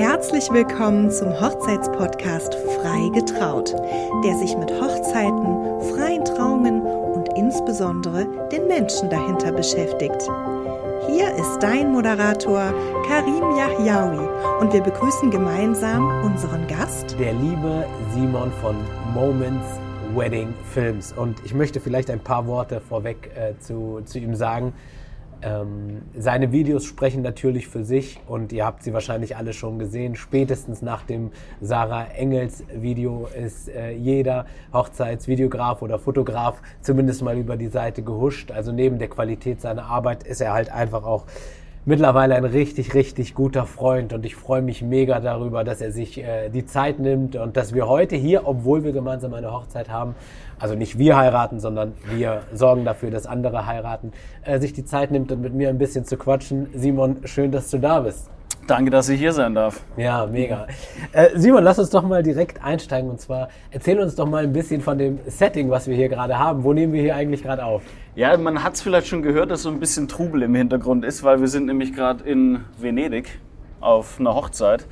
Herzlich willkommen zum Hochzeitspodcast Frei getraut, der sich mit Hochzeiten, freien Trauungen und insbesondere den Menschen dahinter beschäftigt. Hier ist dein Moderator Karim Yahyaoui und wir begrüßen gemeinsam unseren Gast, der liebe Simon von Moments Wedding Films. Und ich möchte vielleicht ein paar Worte vorweg äh, zu, zu ihm sagen. Ähm, seine Videos sprechen natürlich für sich und ihr habt sie wahrscheinlich alle schon gesehen. Spätestens nach dem Sarah Engels Video ist äh, jeder Hochzeitsvideograf oder Fotograf zumindest mal über die Seite gehuscht. Also neben der Qualität seiner Arbeit ist er halt einfach auch mittlerweile ein richtig, richtig guter Freund und ich freue mich mega darüber, dass er sich äh, die Zeit nimmt und dass wir heute hier, obwohl wir gemeinsam eine Hochzeit haben, also nicht wir heiraten, sondern wir sorgen dafür, dass andere heiraten, äh, sich die Zeit nimmt und mit mir ein bisschen zu quatschen. Simon, schön, dass du da bist. Danke, dass ich hier sein darf. Ja, mega. Äh, Simon, lass uns doch mal direkt einsteigen und zwar erzähl uns doch mal ein bisschen von dem Setting, was wir hier gerade haben. Wo nehmen wir hier eigentlich gerade auf? Ja, man hat es vielleicht schon gehört, dass so ein bisschen Trubel im Hintergrund ist, weil wir sind nämlich gerade in Venedig auf einer Hochzeit.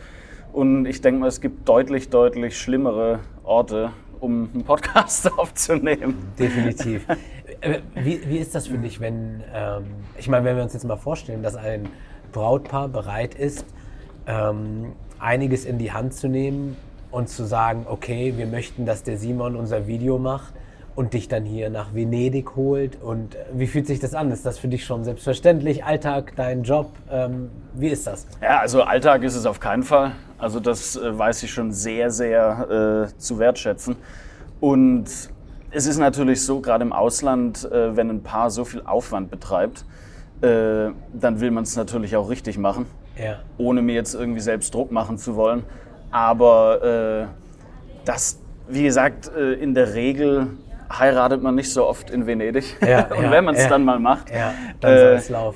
Und ich denke mal, es gibt deutlich, deutlich schlimmere Orte, um einen Podcast aufzunehmen. Definitiv. Äh, wie, wie ist das für dich, wenn, ähm, ich meine, wenn wir uns jetzt mal vorstellen, dass ein Brautpaar bereit ist, ähm, einiges in die Hand zu nehmen und zu sagen, okay, wir möchten, dass der Simon unser Video macht und dich dann hier nach Venedig holt. Und äh, wie fühlt sich das an? Ist das für dich schon selbstverständlich? Alltag, dein Job? Ähm, wie ist das? Ja, also Alltag ist es auf keinen Fall. Also das äh, weiß ich schon sehr, sehr äh, zu wertschätzen. Und es ist natürlich so, gerade im Ausland, äh, wenn ein Paar so viel Aufwand betreibt, äh, dann will man es natürlich auch richtig machen, ja. ohne mir jetzt irgendwie selbst Druck machen zu wollen. Aber das, wie gesagt, in der Regel heiratet man nicht so oft in Venedig. Ja, und ja, wenn man es ja, dann mal macht,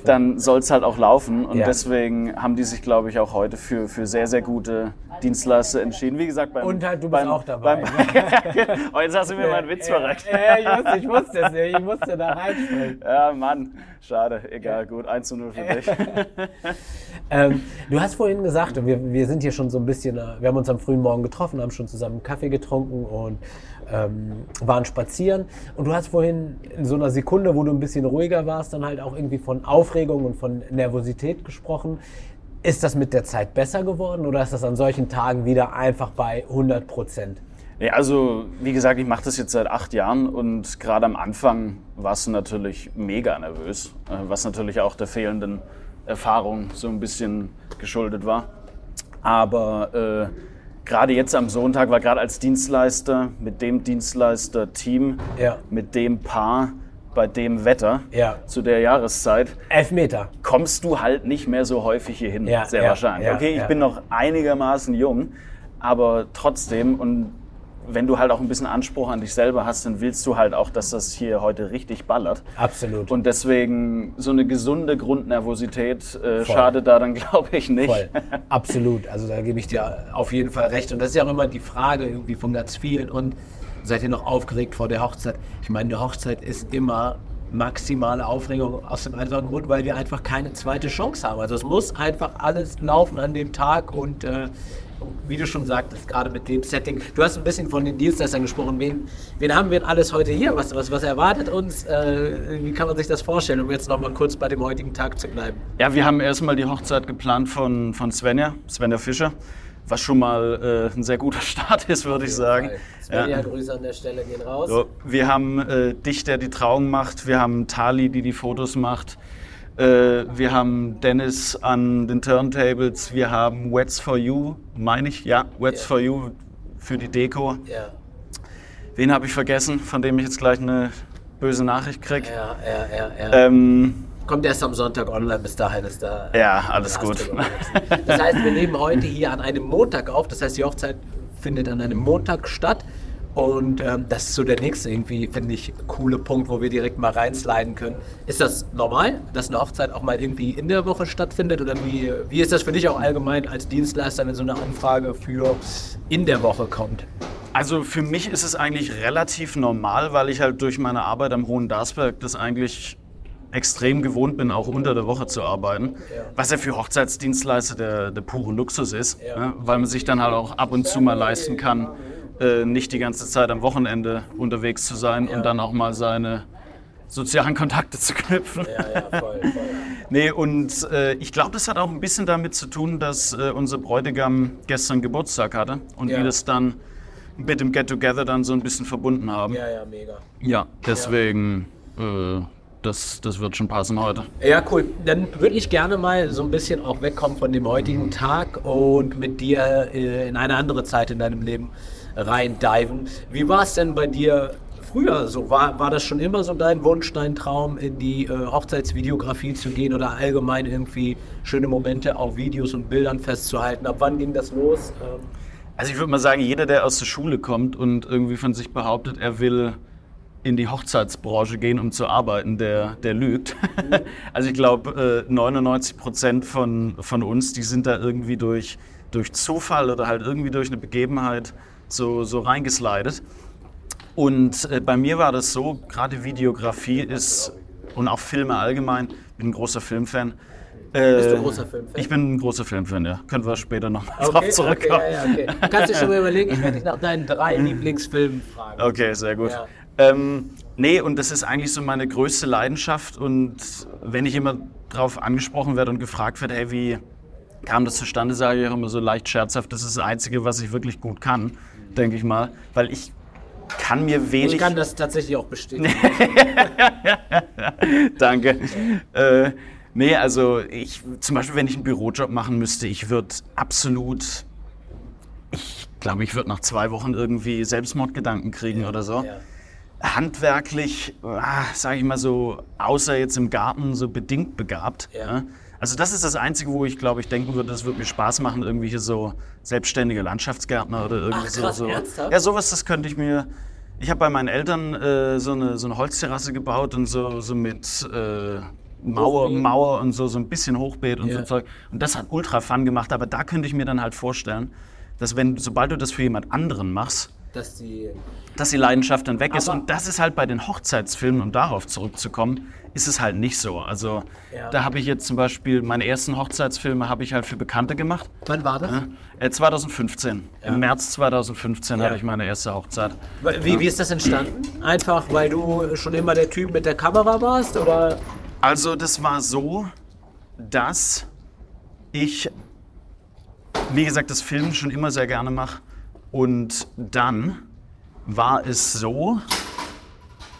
dann soll es es halt auch laufen. Und deswegen haben die sich, glaube ich, auch heute für, für sehr, sehr gute Dienstleister entschieden. Wie gesagt, beim, Und halt, du bist beim, auch dabei. Beim, oh, jetzt hast du mir meinen Witz verreckt. Ja, ich, wusste, ich wusste es nicht. Ich musste da reinspringen. Ja, Mann. Schade. Egal. Gut. 1 zu 0 für dich. ähm, du hast vorhin gesagt, und wir, wir sind hier schon so ein bisschen, äh, wir haben uns am frühen Morgen getroffen, haben schon zusammen Kaffee getrunken und ähm, waren spazieren. Und du hast vorhin in so einer Sekunde, wo du ein bisschen ruhiger warst, dann halt auch irgendwie von Aufregung und von Nervosität gesprochen. Ist das mit der Zeit besser geworden oder ist das an solchen Tagen wieder einfach bei 100 Prozent? Ja, also wie gesagt, ich mache das jetzt seit acht Jahren und gerade am Anfang warst du natürlich mega nervös, äh, was natürlich auch der fehlenden Erfahrung so ein bisschen geschuldet war. Aber äh, gerade jetzt am Sonntag war gerade als Dienstleister mit dem Dienstleister-Team, ja. mit dem Paar, bei dem Wetter ja. zu der Jahreszeit. Elf Meter. Kommst du halt nicht mehr so häufig hier hin, ja, sehr wahrscheinlich. okay, ich bin noch einigermaßen jung, aber trotzdem und wenn du halt auch ein bisschen Anspruch an dich selber hast, dann willst du halt auch, dass das hier heute richtig ballert. Absolut. Und deswegen so eine gesunde Grundnervosität äh, schadet da dann, glaube ich, nicht. Voll. Absolut. Also da gebe ich dir auf jeden Fall recht. Und das ist ja auch immer die Frage irgendwie von ganz vielen. Und seid ihr noch aufgeregt vor der Hochzeit? Ich meine, die Hochzeit ist immer maximale Aufregung aus dem einfachen Grund, weil wir einfach keine zweite Chance haben. Also es muss einfach alles laufen an dem Tag und äh, wie du schon sagtest, gerade mit dem Setting. Du hast ein bisschen von den Dienstleistern gesprochen. Wen, wen haben wir denn alles heute hier? Was, was, was erwartet uns? Äh, wie kann man sich das vorstellen, um jetzt noch mal kurz bei dem heutigen Tag zu bleiben? Ja, wir haben erstmal die Hochzeit geplant von, von Svenja, Svenja Fischer was schon mal äh, ein sehr guter Start ist, würde ich sagen. Svenja, ja. Grüße an der Stelle gehen raus. So, wir haben äh, dich, der die Trauung macht, wir haben Tali, die die Fotos macht, äh, wir haben Dennis an den Turntables, wir haben Wets for You, meine ich, ja, Wets yeah. for You für die Deko. Ja. Wen habe ich vergessen, von dem ich jetzt gleich eine böse Nachricht kriege? Ja, ja, ja, ja. Ähm, Kommt erst am Sonntag online, bis dahin ist da. Ja, alles gut. Das heißt, wir nehmen heute hier an einem Montag auf. Das heißt, die Hochzeit findet an einem Montag statt. Und ähm, das ist so der nächste irgendwie, finde ich, coole Punkt, wo wir direkt mal reinsliden können. Ist das normal, dass eine Hochzeit auch mal irgendwie in der Woche stattfindet? Oder wie, wie ist das für dich auch allgemein als Dienstleister, wenn so eine Anfrage für in der Woche kommt? Also für mich ist es eigentlich relativ normal, weil ich halt durch meine Arbeit am Hohen Darsberg das eigentlich extrem gewohnt bin, auch unter der Woche zu arbeiten, was ja für Hochzeitsdienstleister der, der pure Luxus ist, ne? weil man sich dann halt auch ab und zu mal leisten kann, äh, nicht die ganze Zeit am Wochenende unterwegs zu sein und dann auch mal seine sozialen Kontakte zu knüpfen. Ja, ja, voll, voll. Nee, und äh, ich glaube, das hat auch ein bisschen damit zu tun, dass äh, unser Bräutigam gestern Geburtstag hatte und Ja. wir das dann mit dem Get-Together dann so ein bisschen verbunden haben. Ja, ja, mega. Ja, deswegen, äh, das, das wird schon passen heute. Ja, cool. Dann würde ich gerne mal so ein bisschen auch wegkommen von dem heutigen Tag und mit dir äh, in eine andere Zeit in deinem Leben rein diven. Wie war es denn bei dir früher so? War, war das schon immer so dein Wunsch, dein Traum, in die äh, Hochzeitsvideografie zu gehen oder allgemein irgendwie schöne Momente auf Videos und Bildern festzuhalten? Ab wann ging das los? Ähm, Also ich würde mal sagen, jeder, der aus der Schule kommt und irgendwie von sich behauptet, er will in die Hochzeitsbranche gehen, um zu arbeiten, der, der lügt. also ich glaube, äh, 99 Prozent von, von uns, die sind da irgendwie durch, durch Zufall oder halt irgendwie durch eine Begebenheit so, so reingeslidet. Und äh, bei mir war das so, gerade Videografie ist und auch Filme allgemein, bin ein großer Filmfan. Äh, Bist du ein großer Filmfan? Ich bin ein großer Filmfan, ja. Können wir später noch mal drauf zurückkommen. Okay, ja, ja, okay. Du kannst dir schon mal überlegen, ich werde dich nach deinen drei Lieblingsfilmen fragen. Okay, sehr gut. Ja. Ähm, nee, und das ist eigentlich so meine größte Leidenschaft. Und wenn ich immer darauf angesprochen werde und gefragt werde, hey, wie kam das zustande, sage ich auch immer so leicht scherzhaft, das ist das Einzige, was ich wirklich gut kann, denke ich mal. Weil ich kann mir wenig... Ich kann das tatsächlich auch bestätigen. Danke. Äh, nee, also ich, zum Beispiel, wenn ich einen Bürojob machen müsste, ich würde absolut, ich glaube, ich würde nach zwei Wochen irgendwie Selbstmordgedanken kriegen oder so. Ja. Handwerklich, ah, sage ich mal so, außer jetzt im Garten, so bedingt begabt. Ja. Also das ist das Einzige, wo ich glaube, ich denken würde, das würde mir Spaß machen, irgendwie hier so selbstständige Landschaftsgärtner oder irgendwie Ach, so. krass, so. ernsthaft? Ja, sowas, das könnte ich mir. Ich habe bei meinen Eltern äh, so, eine, so eine Holzterrasse gebaut und so, so mit äh, Mauer, Hochbeet. Mauer und so, so ein bisschen Hochbeet und Ja. so Zeug. Und das hat ultra Fun gemacht, aber da könnte ich mir dann halt vorstellen, dass wenn, sobald du das für jemand anderen machst, Dass die. dass die Leidenschaft dann weg ist. Und das ist halt bei den Hochzeitsfilmen, um darauf zurückzukommen, ist es halt nicht so. Also Ja. da habe ich jetzt zum Beispiel, meine ersten Hochzeitsfilme habe ich halt für Bekannte gemacht. Wann war das? Äh, 2015. Im März 2015 Ja. hatte ich meine erste Hochzeit. Wie, wie ist das entstanden? Einfach, weil du schon immer der Typ mit der Kamera warst? Oder? Also das war so, dass ich, wie gesagt, das Filmen schon immer sehr gerne mache. Und dann war es so,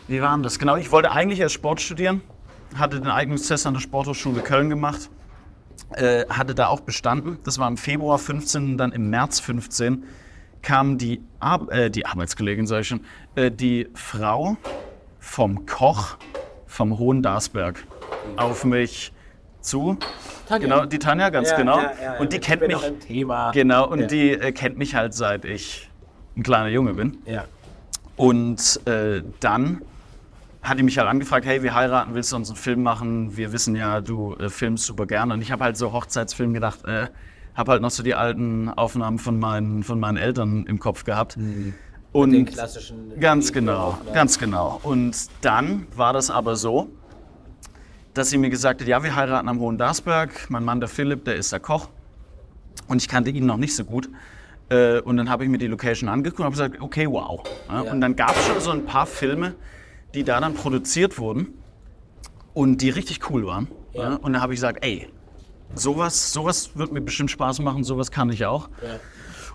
wie war das? Genau, ich wollte eigentlich erst Sport studieren, hatte den Eignungstest an der Sporthochschule Köln gemacht, äh, hatte da auch bestanden. Das war im Februar 15, dann im März 15 kam die, Ar äh, die Arbeitskollegin, sag ich schon, äh, die Frau vom Koch vom Hohen Darsberg auf mich zu. Tanja. Genau, die Tanja, ganz Ja, genau. ja, ja, und die kennt mich. Genau, und Ja. die äh, kennt mich halt seit ich ein kleiner Junge bin. Ja. Und äh, dann hat die mich halt angefragt, hey, wir heiraten, willst du uns einen Film machen? Wir wissen ja, du äh, filmst super gerne. Und ich habe halt so Hochzeitsfilm gedacht, äh, habe halt noch so die alten Aufnahmen von meinen, von meinen Eltern im Kopf gehabt. Und Den klassischen. Ganz genau, ganz genau. Und dann war das aber so, dass sie mir gesagt hat, ja, wir heiraten am Hohen Darsberg. Mein Mann, der Philipp, der ist der Koch. Und ich kannte ihn noch nicht so gut. Äh, Und dann habe ich mir die Location angeguckt und habe gesagt, okay, wow. Ja. Und dann gab es schon so ein paar Filme, die da dann produziert wurden und die richtig cool waren. Ja. Ja. Und da habe ich gesagt, ey, sowas, sowas wird mir bestimmt Spaß machen, sowas kann ich auch. Ja.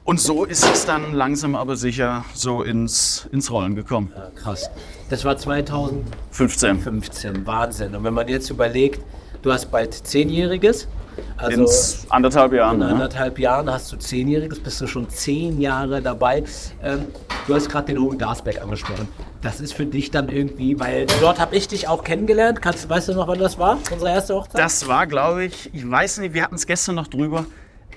Und so ist es dann langsam aber sicher so ins, ins Rollen gekommen. Ja, krass. Das war 2015, 15. Wahnsinn. Und wenn man jetzt überlegt, du hast bald Zehnjähriges, also ins anderthalb Jahren. in Ne? anderthalb Jahren hast du Zehnjähriges, bist du schon zehn Jahre dabei. Ähm, du hast gerade den Hohen Darsberg angesprochen. Das ist für dich dann irgendwie, weil dort habe ich dich auch kennengelernt. Kannst, weißt du noch, wann das war? Unsere erste Hochzeit? Das war, glaube ich, ich weiß nicht, wir hatten es gestern noch drüber.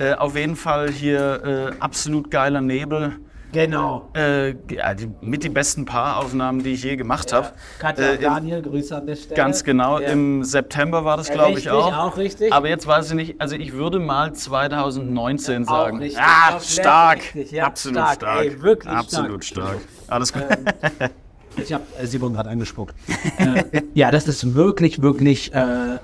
Äh, auf jeden Fall hier äh, absolut geiler Nebel. genau. Äh, ja, die, mit die besten Paaraufnahmen, die ich je gemacht habe. Katja Äh, und im- Daniel, Grüße an der Stelle. Ganz genau, Ja. im September war das, Ja, glaube ich, richtig, auch. auch richtig. Aber jetzt weiß ich nicht, also ich würde mal 2019 Auch sagen. richtig, ah, stark. richtig, ja, Absolut stark, stark. ey, wirklich Absolut stark. Alles gut. Ich habe äh, Simon gerade angespuckt. äh, ja, das ist wirklich, wirklich äh,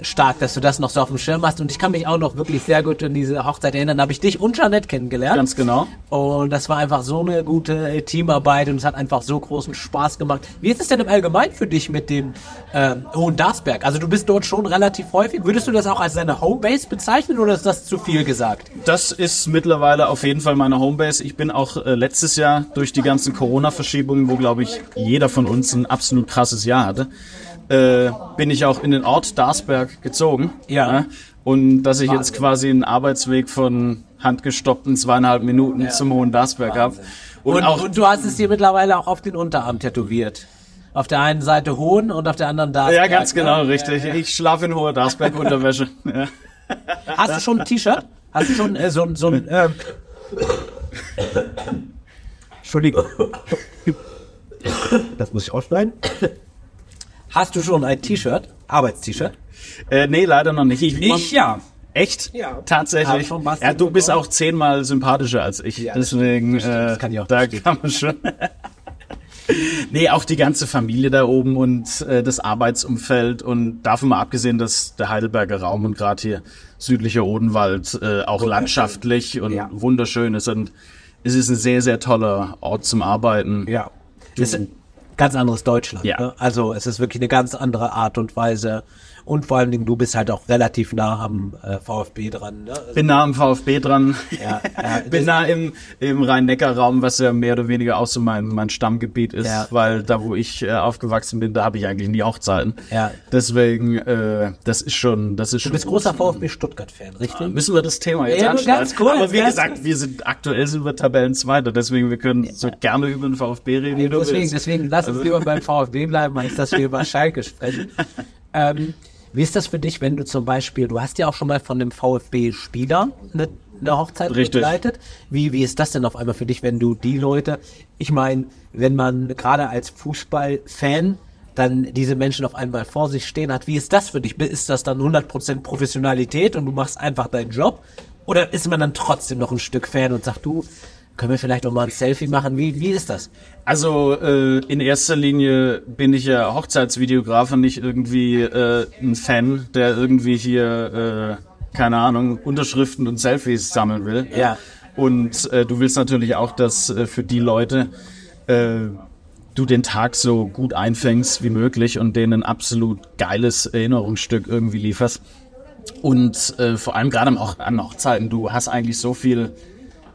stark, dass du das noch so auf dem Schirm hast. Und ich kann mich auch noch wirklich sehr gut an diese Hochzeit erinnern. Da habe ich dich und Jeanette kennengelernt. Ganz genau. Und das war einfach so eine gute Teamarbeit und es hat einfach so großen Spaß gemacht. Wie ist es denn im Allgemeinen für dich mit dem äh, Hohen Darsberg? Also du bist dort schon relativ häufig. Würdest du das auch als deine Homebase bezeichnen oder ist das zu viel gesagt? Das ist mittlerweile auf jeden Fall meine Homebase. Ich bin auch äh, letztes Jahr durch die ganzen Corona-Verschiebungen, wo glaube ich jeder von uns ein absolut krasses Jahr hatte, äh, bin ich auch in den Ort Darsberg gezogen. Ja. Und dass ich jetzt quasi einen Arbeitsweg von handgestoppten zweieinhalb Minuten zum Hohen Darsberg habe. Und, und, und du hast es dir mittlerweile auch auf den Unterarm tätowiert. Auf der einen Seite Hohen und auf der anderen Darsberg. Ja, ganz genau, ne? richtig. Ja, ja. Ich schlafe in Hoher Darsberg Unterwäsche. Ja. Hast du schon ein T-Shirt? Hast du schon äh, so, so ein... Ähm Entschuldigung. Das muss ich ausschneiden. Hast du schon ein T-Shirt? Arbeitst-T-Shirt? Äh, nee, leider noch nicht. Ich, ich ja. Echt? Ja. Tatsächlich. Ja, du bist auch zehnmal sympathischer als ich. Ja, Deswegen, das, äh, das kann ich auch da verstehen. kann man schon. nee, auch die ganze Familie da oben und äh, das Arbeitsumfeld und davon mal abgesehen, dass der Heidelberger Raum und gerade hier südlicher Odenwald äh, auch landschaftlich und ja. wunderschön ist und es ist ein sehr, sehr toller Ort zum Arbeiten. Ja. Du, ganz anderes Deutschland. Ja. Ne? Also es ist wirklich eine ganz andere Art und Weise. Und vor allen Dingen, du bist halt auch relativ nah am äh, VfB dran. Ne? Also bin nah am VfB dran. Ja, ja, bin nah im, im Rhein-Neckar-Raum, was ja mehr oder weniger auch so mein, mein Stammgebiet ist, ja. weil da, wo ich äh, aufgewachsen bin, da habe ich eigentlich nie Hochzeiten. Ja. Deswegen, äh, das ist schon, das ist du schon. Du bist großer VfB Stuttgart-Fan, richtig? Ja, müssen wir das Thema jetzt ja, anschneiden? Ganz cool, Aber wie gesagt, wir sind aktuell sind wir Tabellenzweiter, deswegen wir können so gerne über den VfB reden. Ja, deswegen, deswegen lass uns also. lieber beim VfB bleiben, als dass wir über Schalke sprechen. ähm, wie ist das für dich, wenn du zum Beispiel, du hast ja auch schon mal von einem VfB-Spieler eine, eine Hochzeit Richtig. begleitet. Wie, wie ist das denn auf einmal für dich, wenn du die Leute, ich meine, wenn man gerade als Fußballfan dann diese Menschen auf einmal vor sich stehen hat, wie ist das für dich? Ist das dann 100% Professionalität und du machst einfach deinen Job? Oder ist man dann trotzdem noch ein Stück Fan und sagt, du, können wir vielleicht auch mal ein Selfie machen? Wie, wie ist das? Also äh, in erster Linie bin ich ja Hochzeitsvideografer, nicht irgendwie äh, ein Fan, der irgendwie hier, äh, keine Ahnung, Unterschriften und Selfies sammeln will. Ja. Und äh, du willst natürlich auch, dass äh, für die Leute äh, du den Tag so gut einfängst wie möglich und denen ein absolut geiles Erinnerungsstück irgendwie lieferst. Und äh, vor allem gerade auch an Hochzeiten, du hast eigentlich so viel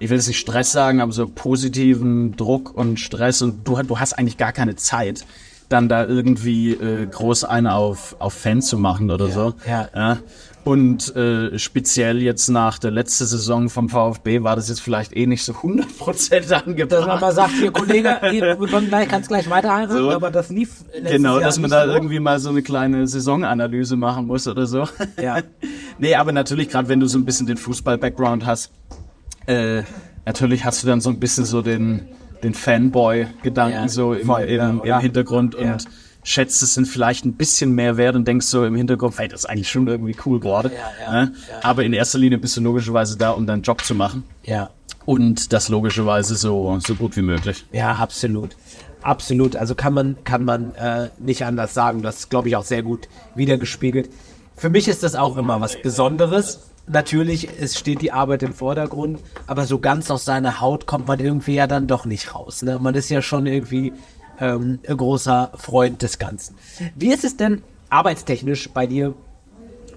ich will jetzt nicht Stress sagen, aber so positiven Druck und Stress und du, du hast eigentlich gar keine Zeit, dann da irgendwie äh, groß eine auf, auf Fan zu machen oder ja, so. Ja. ja. Und äh, speziell jetzt nach der letzten Saison vom VfB war das jetzt vielleicht eh nicht so 100% angebracht. Dass man mal sagt, hier Kollege, du kannst gleich weiter so. aber das lief Genau, Jahr dass man da so. irgendwie mal so eine kleine Saisonanalyse machen muss oder so. Ja. nee, aber natürlich, gerade wenn du so ein bisschen den Fußball-Background hast, äh, natürlich hast du dann so ein bisschen so den, den Fanboy-Gedanken ja, so im, voll, im, im Hintergrund und schätzt es dann vielleicht ein bisschen mehr wert und denkst so im Hintergrund, hey, das ist eigentlich schon irgendwie cool gerade. Ja, Aber in erster Linie bist du logischerweise da, um deinen Job zu machen. Ja. Und das logischerweise so, so gut wie möglich. Ja, absolut. Absolut. Also kann man, kann man äh, nicht anders sagen. Das glaube ich auch sehr gut wiedergespiegelt. Für mich ist das auch immer was Besonderes, natürlich, es steht die Arbeit im Vordergrund, aber so ganz aus seiner Haut kommt man irgendwie ja dann doch nicht raus. Ne? Man ist ja schon irgendwie ähm, ein großer Freund des Ganzen. Wie ist es denn arbeitstechnisch bei dir?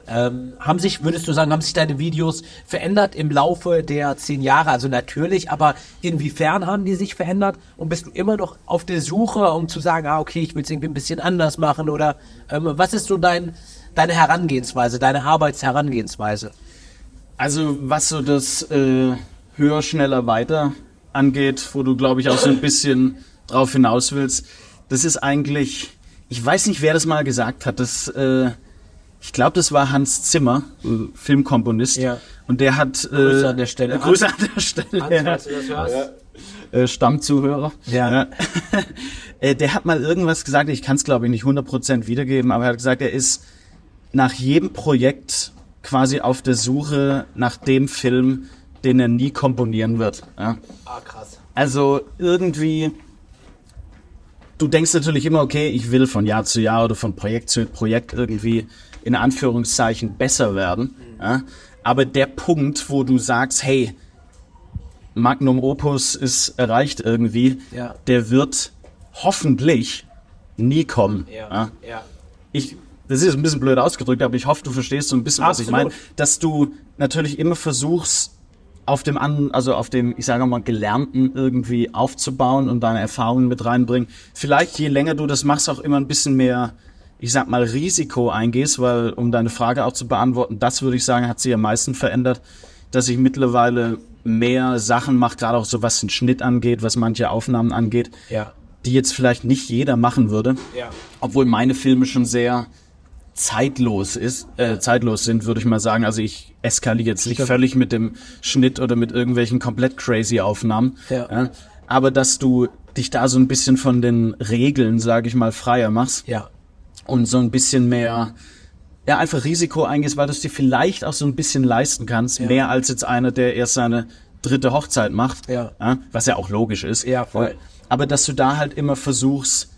Ähm, haben sich, würdest du sagen, haben sich deine Videos verändert im Laufe der zehn Jahre? Also natürlich, aber inwiefern haben die sich verändert? Und bist du immer noch auf der Suche, um zu sagen, ah, okay, ich will es irgendwie ein bisschen anders machen? Oder ähm, was ist so dein, deine Herangehensweise, deine Arbeitsherangehensweise? Also was so das äh, höher, schneller, weiter angeht, wo du, glaube ich, auch so ein bisschen drauf hinaus willst, das ist eigentlich, ich weiß nicht, wer das mal gesagt hat, das, äh, ich glaube, das war Hans Zimmer, äh, Filmkomponist, ja. und der hat... Äh, Grüße an der Stelle. Äh, Grüße an der Stelle. Hans, hörst. Ja. Äh, Stammzuhörer. Ja. ja. Äh, der hat mal irgendwas gesagt, ich kann es glaube ich nicht 100% wiedergeben, aber er hat gesagt, er ist nach jedem Projekt quasi auf der Suche nach dem Film, den er nie komponieren wird. Ja. Ah, krass. Also irgendwie du denkst natürlich immer, okay, ich will von Jahr zu Jahr oder von Projekt zu Projekt irgendwie in Anführungszeichen besser werden. Ja? Aber der Punkt, wo du sagst, hey, Magnum Opus ist erreicht irgendwie, Ja. der wird hoffentlich nie kommen. Ja? ja. ich, das ist ein bisschen blöd ausgedrückt, aber ich hoffe, du verstehst so ein bisschen, was ich meine, dass du natürlich immer versuchst, auf dem an, also auf dem, ich sage mal, Gelernten irgendwie aufzubauen und deine Erfahrungen mit reinbringen. Vielleicht je länger du das machst, auch immer ein bisschen mehr, ich sag mal, Risiko eingehst, weil, um deine Frage auch zu beantworten, das würde ich sagen, hat sich am meisten verändert, dass ich mittlerweile mehr Sachen mache, gerade auch so was den Schnitt angeht, was manche Aufnahmen angeht, Ja. die jetzt vielleicht nicht jeder machen würde Ja. obwohl meine Filme schon sehr zeitlos ist, äh, zeitlos sind, würde ich mal sagen. Also ich eskaliere jetzt nicht völlig mit dem Schnitt oder mit irgendwelchen komplett crazy Aufnahmen. Ja. Aber dass du dich da so ein bisschen von den Regeln, sage ich mal, freier machst Ja. und so ein bisschen mehr, ja, einfach Risiko eingehst, weil du es dir vielleicht auch so ein bisschen leisten kannst, mehr als jetzt einer, der erst seine dritte Hochzeit macht, Ja. was ja auch logisch ist. Ja, voll. Aber dass du da halt immer versuchst,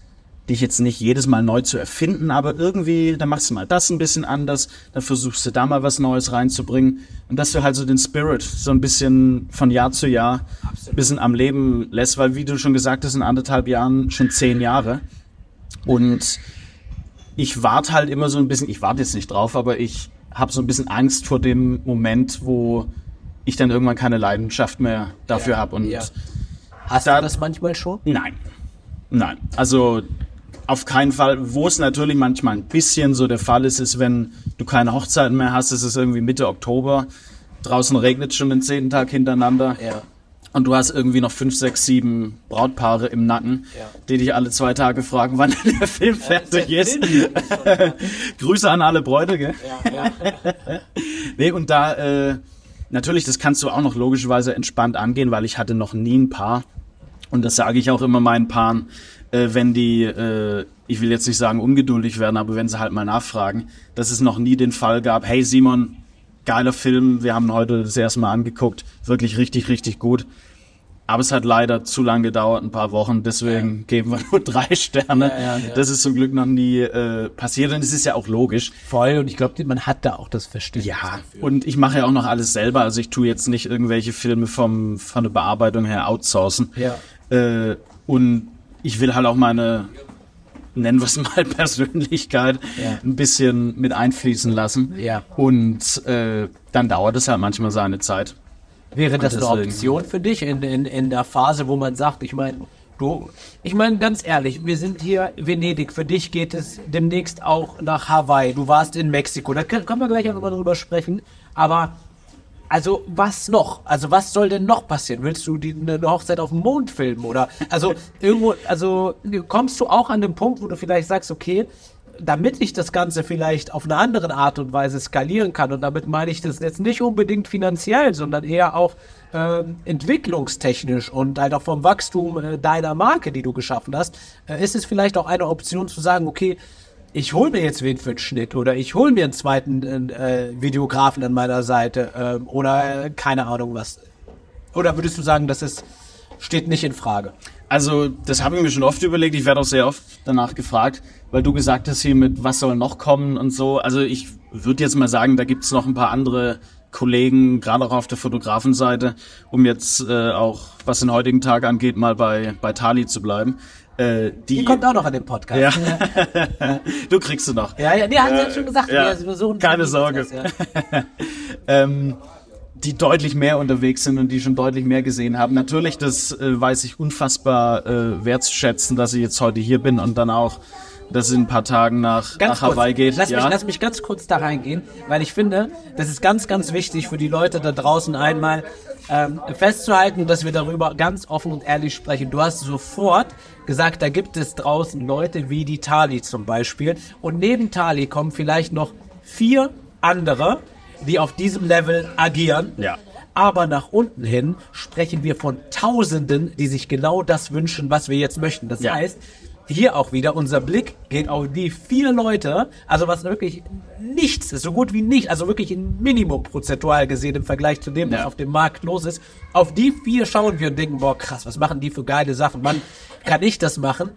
dich jetzt nicht jedes Mal neu zu erfinden, aber irgendwie, dann machst du mal das ein bisschen anders, dann versuchst du da mal was Neues reinzubringen und dass du halt so den Spirit so ein bisschen von Jahr zu Jahr ein bisschen am Leben lässt, weil wie du schon gesagt hast, in anderthalb Jahren schon zehn Jahre und ich warte halt immer so ein bisschen, ich warte jetzt nicht drauf, aber ich habe so ein bisschen Angst vor dem Moment, wo ich dann irgendwann keine Leidenschaft mehr dafür Ja, habe und ja. Hast Da- du das manchmal schon? Nein. Nein. Also auf keinen Fall. Wo es natürlich manchmal ein bisschen so der Fall ist, ist, wenn du keine Hochzeiten mehr hast, es ist irgendwie Mitte Oktober. Draußen regnet schon den zehnten Tag hintereinander. Ja. Und du hast irgendwie noch fünf, sechs, sieben Brautpaare im Nacken, Ja. die dich alle zwei Tage fragen, wann der Film fertig ist. Grüße an alle Bräute, gell? nee, und da, äh, natürlich, das kannst du auch noch logischerweise entspannt angehen, weil ich hatte noch nie ein Paar. Und das sage ich auch immer meinen Paaren, äh, wenn die, äh, ich will jetzt nicht sagen ungeduldig werden, aber wenn sie halt mal nachfragen, dass es noch nie den Fall gab, hey Simon, geiler Film, wir haben heute das erste Mal angeguckt, wirklich richtig, richtig gut. Aber es hat leider zu lange gedauert, ein paar Wochen, deswegen geben wir nur drei Sterne. Ja, ja, ja. Das ist zum Glück noch nie äh, passiert und es ist ja auch logisch. Voll. Und ich glaube, man hat da auch das Verständnis. Ja, und ich mache ja auch noch alles selber. Also ich tue jetzt nicht irgendwelche Filme vom, von der Bearbeitung her outsourcen. Ja. Äh, und ich will halt auch meine, nennen wir es mal, Persönlichkeit Ja. ein bisschen mit einfließen lassen. Ja. Und äh, dann dauert es halt manchmal seine Zeit. Wäre das eine. Option für dich in, in, in der Phase, wo man sagt, ich meine, du, ich meine ganz ehrlich, wir sind hier Venedig, für dich geht es demnächst auch nach Hawaii, du warst in Mexiko, da können, können wir gleich auch nochmal drüber sprechen, aber also was noch? Also was soll denn noch passieren? Willst du die, eine Hochzeit auf dem Mond filmen oder also irgendwo, also kommst du auch an den Punkt, wo du vielleicht sagst, okay, damit ich das Ganze vielleicht auf eine andere Art und Weise skalieren kann und damit meine ich das jetzt nicht unbedingt finanziell, sondern eher auch ähm, entwicklungstechnisch und halt auch vom Wachstum äh, deiner Marke, die du geschaffen hast, äh, ist es vielleicht auch eine Option zu sagen, okay, ich hole mir jetzt wen für den Schnitt oder ich hole mir einen zweiten äh, Videografen an meiner Seite ähm, oder äh, keine Ahnung was. Oder würdest du sagen, das ist, steht nicht in Frage? Also, das habe ich mir schon oft überlegt. Ich werde auch sehr oft danach gefragt, weil du gesagt hast hier mit, was soll noch kommen und so. Also, ich würde jetzt mal sagen, da gibt's noch ein paar andere Kollegen, gerade auch auf der Fotografenseite, um jetzt äh, auch, was den heutigen Tag angeht, mal bei, bei Tali zu bleiben. Äh, die, Die kommt auch noch an den Podcast. ja. du kriegst sie noch. ja, ja nee, hat sie ja schon gesagt. ja. wir versuchen Keine Sorge. Ja. ähm, die deutlich mehr unterwegs sind und die schon deutlich mehr gesehen haben. Natürlich, das äh, weiß ich unfassbar äh, wertzuschätzen, dass ich jetzt heute hier bin und dann auch, dass es in ein paar Tagen nach, Ganz nach Hawaii kurz, geht. Lass, ja. mich, lass mich ganz kurz da reingehen, weil ich finde, das ist ganz, ganz wichtig für die Leute da draußen einmal ähm, festzuhalten, dass wir darüber ganz offen und ehrlich sprechen. Du hast sofort gesagt, da gibt es draußen Leute wie die Tali zum Beispiel. Und neben Tali kommen vielleicht noch vier andere, die auf diesem Level agieren. Ja. Aber nach unten hin sprechen wir von Tausenden, die sich genau das wünschen, was wir jetzt möchten. Das Ja. heißt, hier auch wieder unser Blick geht auf die vier Leute, also was wirklich nichts ist, so gut wie nicht, also wirklich ein Minimum prozentual gesehen im Vergleich zu dem, was Ja. auf dem Markt los ist. Auf die vier schauen wir und denken, boah krass, was machen die für geile Sachen? Mann, kann ich das machen?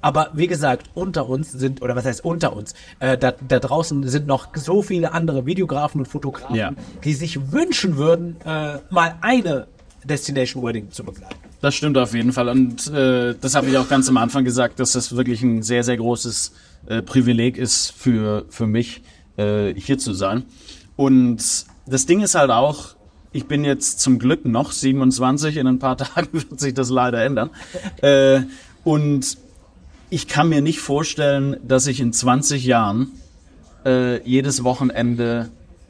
Aber wie gesagt, unter uns sind, oder was heißt unter uns, äh, da, da draußen sind noch so viele andere Videografen und Fotografen, Ja. die sich wünschen würden, äh, mal eine Destination Wedding zu begleiten. Das stimmt auf jeden Fall. Und äh, das habe ich auch ganz am Anfang gesagt, dass das wirklich ein sehr, sehr großes äh, Privileg ist für, für mich, äh, hier zu sein. Und das Ding ist halt auch, ich bin jetzt zum Glück noch 27, in ein paar Tagen wird sich das leider ändern. Äh, und ich kann mir nicht vorstellen, dass ich in 20 Jahren äh, jedes Wochenende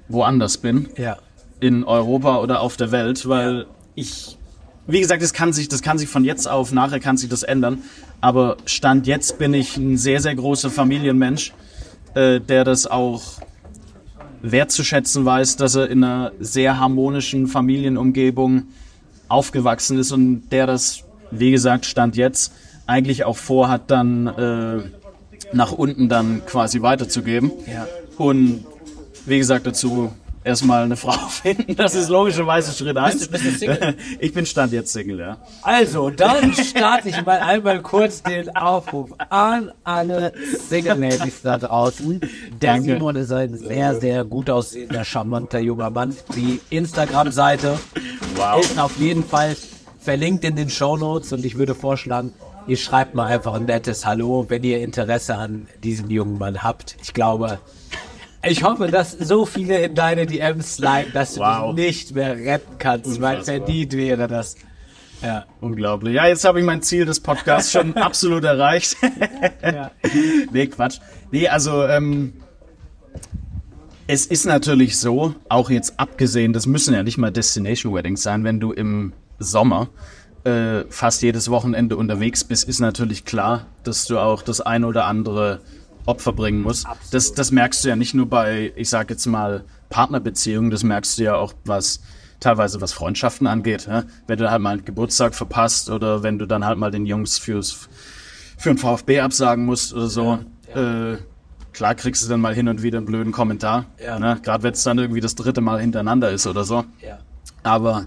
woanders bin Ja. in Europa oder auf der Welt, weil ich, wie gesagt, das kann sich, das kann sich von jetzt auf nachher kann sich das ändern. Aber stand jetzt bin ich ein sehr, sehr großer Familienmensch, äh, der das auch wertzuschätzen weiß, dass er in einer sehr harmonischen Familienumgebung aufgewachsen ist und der das, wie gesagt, stand jetzt eigentlich auch vorhat, dann äh, nach unten dann quasi weiterzugeben. Ja. Und wie gesagt, dazu erstmal eine Frau finden. Das ist logischerweise Schritt eins. bist du Single? Ich bin Stand jetzt Single, ja. Also, dann starte ich mal einmal kurz den Aufruf an alle Single-Ladies da draußen. Der Danke. Simon ist ein sehr, sehr gut aussehender, charmanter junger Mann. Die Instagram-Seite Wow. ist auf jeden Fall verlinkt in den Show Notes und ich würde vorschlagen, ihr schreibt mal einfach ein nettes Hallo, wenn ihr Interesse an diesem jungen Mann habt. Ich glaube, ich hoffe, dass so viele in deine DMs sliden, dass du Wow. dich nicht mehr retten kannst, weil Unfassbar. verdient wäre das. Ja. Unglaublich. Ja, jetzt habe ich mein Ziel des Podcasts schon absolut erreicht. Ja. nee, Quatsch. Nee, also ähm, es ist natürlich so, auch jetzt abgesehen, das müssen ja nicht mal Destination Weddings sein, wenn du im Sommer äh, fast jedes Wochenende unterwegs bist, ist natürlich klar, dass du auch das ein oder andere Opfer bringen musst. Das, das merkst du ja nicht nur bei, ich sage jetzt mal, Partnerbeziehungen, das merkst du ja auch, was teilweise was Freundschaften angeht. Ja? Wenn du halt mal einen Geburtstag verpasst oder wenn du dann halt mal den Jungs fürs für ein VfB absagen musst oder so. Äh, klar kriegst du dann mal hin und wieder einen blöden Kommentar. Ja. Ne? Gerade wenn es dann irgendwie das dritte Mal hintereinander ist oder so. Ja. Aber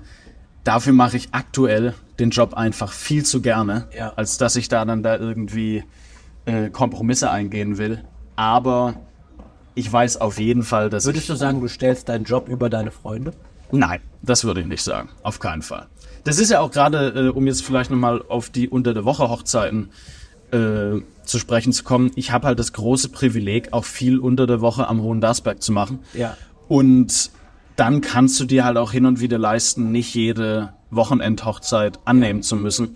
dafür mache ich aktuell den Job einfach viel zu gerne, Ja. als dass ich da dann da irgendwie äh, Kompromisse eingehen will. Aber ich weiß auf jeden Fall, dass Würdest du sagen, du stellst deinen Job über deine Freunde? Nein, das würde ich nicht sagen. Auf keinen Fall. Das ist ja auch gerade, äh, um jetzt vielleicht nochmal auf die unter der Woche Hochzeiten äh, zu sprechen zu kommen. Ich habe halt das große Privileg, auch viel unter der Woche am Hohen Darsberg zu machen. Ja. Und dann kannst du dir halt auch hin und wieder leisten, nicht jede Wochenendhochzeit annehmen zu müssen,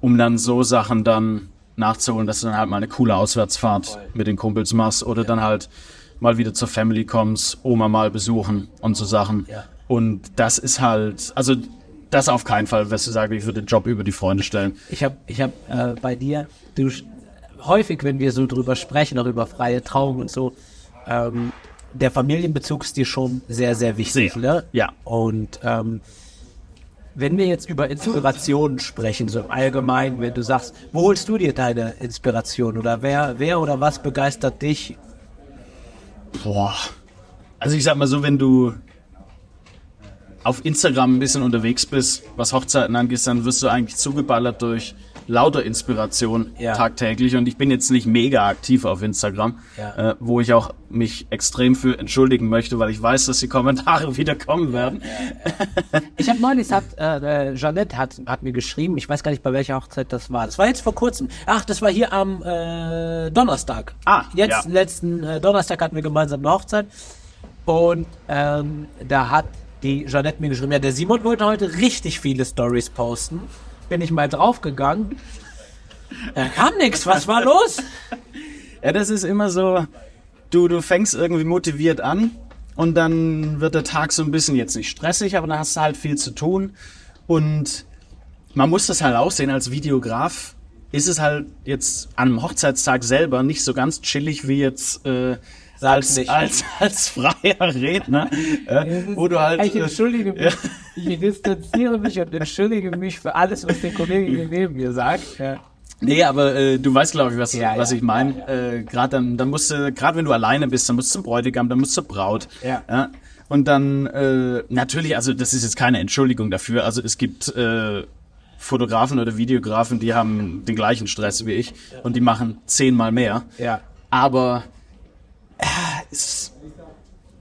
um dann so Sachen dann nachzuholen, dass du dann halt mal eine coole Auswärtsfahrt mit den Kumpels machst oder dann halt mal wieder zur Family kommst, Oma mal besuchen und so Sachen. Ja. Und das ist halt, also das auf keinen Fall, wirst du sagen, ich würde den Job über die Freunde stellen. Ich habe ich hab, äh, bei dir, du häufig, wenn wir so drüber sprechen, auch über freie Trauung und so, ähm, der Familienbezug ist dir schon sehr, sehr wichtig. Sehr. Ne? Ja. Und ähm, wenn wir jetzt über Inspirationen sprechen, so im Allgemeinen, wenn du sagst, wo holst du dir deine Inspiration oder wer, wer oder was begeistert dich? Boah. Also ich sag mal so, wenn du auf Instagram ein bisschen unterwegs bist, was Hochzeiten angeht, dann wirst du eigentlich zugeballert durch lauter Inspiration Ja. tagtäglich. Und ich bin jetzt nicht mega aktiv auf Instagram, Ja. äh, wo ich auch mich extrem für entschuldigen möchte, weil ich weiß, dass die Kommentare wieder kommen werden. Ich habe neulich, hat, äh, äh, Jeanette hat, hat mir geschrieben, ich weiß gar nicht, bei welcher Hochzeit das war. Das war jetzt vor kurzem. Ach, das war hier am äh, Donnerstag. Ah, Jetzt, ja. letzten äh, Donnerstag hatten wir gemeinsam eine Hochzeit. Und ähm, da hat die Jeanette mir geschrieben, ja, der Simon wollte heute richtig viele Stories posten. Bin ich mal draufgegangen. Da kam nichts, was war los? Ja, das ist immer so, du, du fängst irgendwie motiviert an und dann wird der Tag so ein bisschen jetzt nicht stressig, aber dann hast du halt viel zu tun und man muss das halt auch sehen als Videograf. Ist es halt jetzt am Hochzeitstag selber nicht so ganz chillig wie jetzt äh, als, nicht. als, als freier Redner, äh, wo du halt. Ich äh, entschuldige mich. Ich distanziere mich und entschuldige mich für alles, was der Kollege neben mir sagt. Ja. Nee, aber äh, du weißt, glaube ich, was, Ja, was ja, ich meine. Äh, gerade dann, dann musst du, gerade wenn du alleine bist, dann musst du zum Bräutigam, dann musst du zur Braut. Ja. Und dann äh, natürlich, also das ist jetzt keine Entschuldigung dafür. Also es gibt äh, Fotografen oder Videografen, die haben den gleichen Stress wie ich und die machen zehnmal mehr. Ja. Aber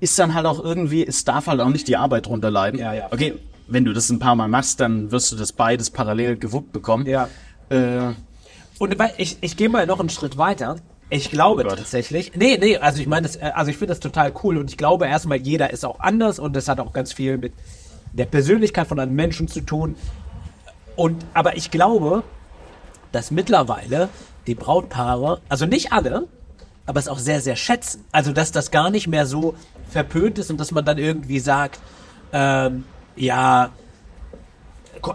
ist dann halt auch irgendwie, es darf halt auch nicht die Arbeit drunter leiden. Ja, ja. Okay, wenn du das ein paar Mal machst, dann wirst du das beides parallel gewuppt bekommen. Ja. Äh, Und ich, ich gehe mal noch einen Schritt weiter. Ich glaube Gott. tatsächlich. Nee, nee, also ich meine, äh, also ich finde das total cool und ich glaube erstmal, jeder ist auch anders und das hat auch ganz viel mit der Persönlichkeit von einem Menschen zu tun. Und aber ich glaube, dass mittlerweile die Brautpaare, also nicht alle, aber es auch sehr, sehr schätzen. Also dass das gar nicht mehr so verpönt ist und dass man dann irgendwie sagt, ähm, ja,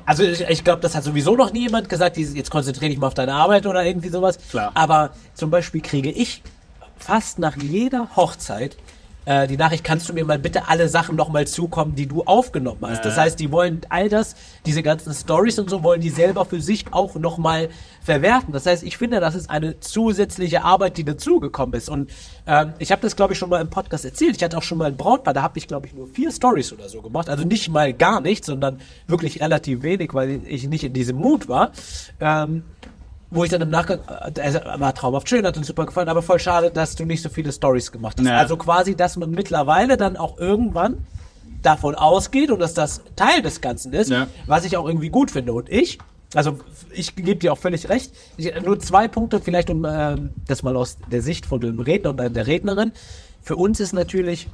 also ich, ich glaube, das hat sowieso noch nie jemand gesagt, jetzt konzentriere dich mal auf deine Arbeit oder irgendwie sowas. Klar. Aber zum Beispiel kriege ich fast nach jeder Hochzeit äh, die Nachricht, kannst du mir mal bitte alle Sachen nochmal zukommen, die du aufgenommen hast. Das heißt, die wollen all das, diese ganzen Stories und so, wollen die selber für sich auch nochmal verwerten. Das heißt, ich finde, das ist eine zusätzliche Arbeit, die dazugekommen ist. Und ähm, ich habe das, glaube ich, schon mal im Podcast erzählt. Ich hatte auch schon mal ein Brautpaar, da habe ich, glaube ich, nur vier Stories oder so gemacht. Also nicht mal gar nichts, sondern wirklich relativ wenig, weil ich nicht in diesem Mut war. Ähm, wo ich dann im Nachgang, äh, also war traumhaft schön, hat uns super gefallen, aber voll schade, dass du nicht so viele Stories gemacht hast. Ja. Also quasi, dass man mittlerweile dann auch irgendwann davon ausgeht und dass das Teil des Ganzen ist, Ja. was ich auch irgendwie gut finde. Und ich, also ich gebe dir auch völlig recht, ich, nur zwei Punkte, vielleicht um ähm, das mal aus der Sicht von dem Redner und der Rednerin. Für uns ist natürlich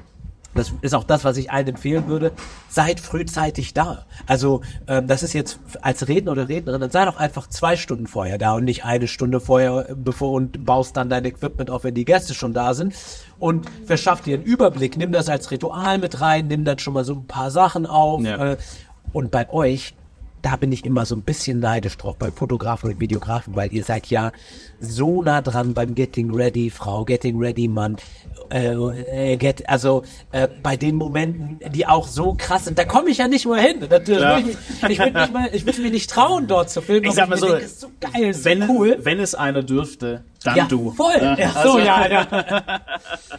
das ist auch das, was ich allen empfehlen würde. Seid frühzeitig da. Also ähm, das ist jetzt als Redner oder Rednerin, dann sei doch einfach zwei Stunden vorher da und nicht eine Stunde vorher, bevor und baust dann dein Equipment auf, wenn die Gäste schon da sind. Und verschaff dir einen Überblick. Nimm das als Ritual mit rein, nimm dann schon mal so ein paar Sachen auf. Ja. Äh, und bei euch, da bin ich immer so ein bisschen neidisch drauf, bei Fotografen und Videografen, weil ihr seid ja so nah dran beim Getting Ready, Frau, Getting Ready, Mann. Äh, äh, get, also äh, bei den Momenten, die auch so krass sind, da komme ich ja nicht mehr hin. Das, das Ja. will ich ich würde mich, mal- ich würd mich nicht trauen, dort zu filmen. Ich sag mal mir so, denke, ist so geil, ist wenn, so cool. wenn es einer dürfte, dann Ja, du. voll. Ja. Ja, so, ja, ja.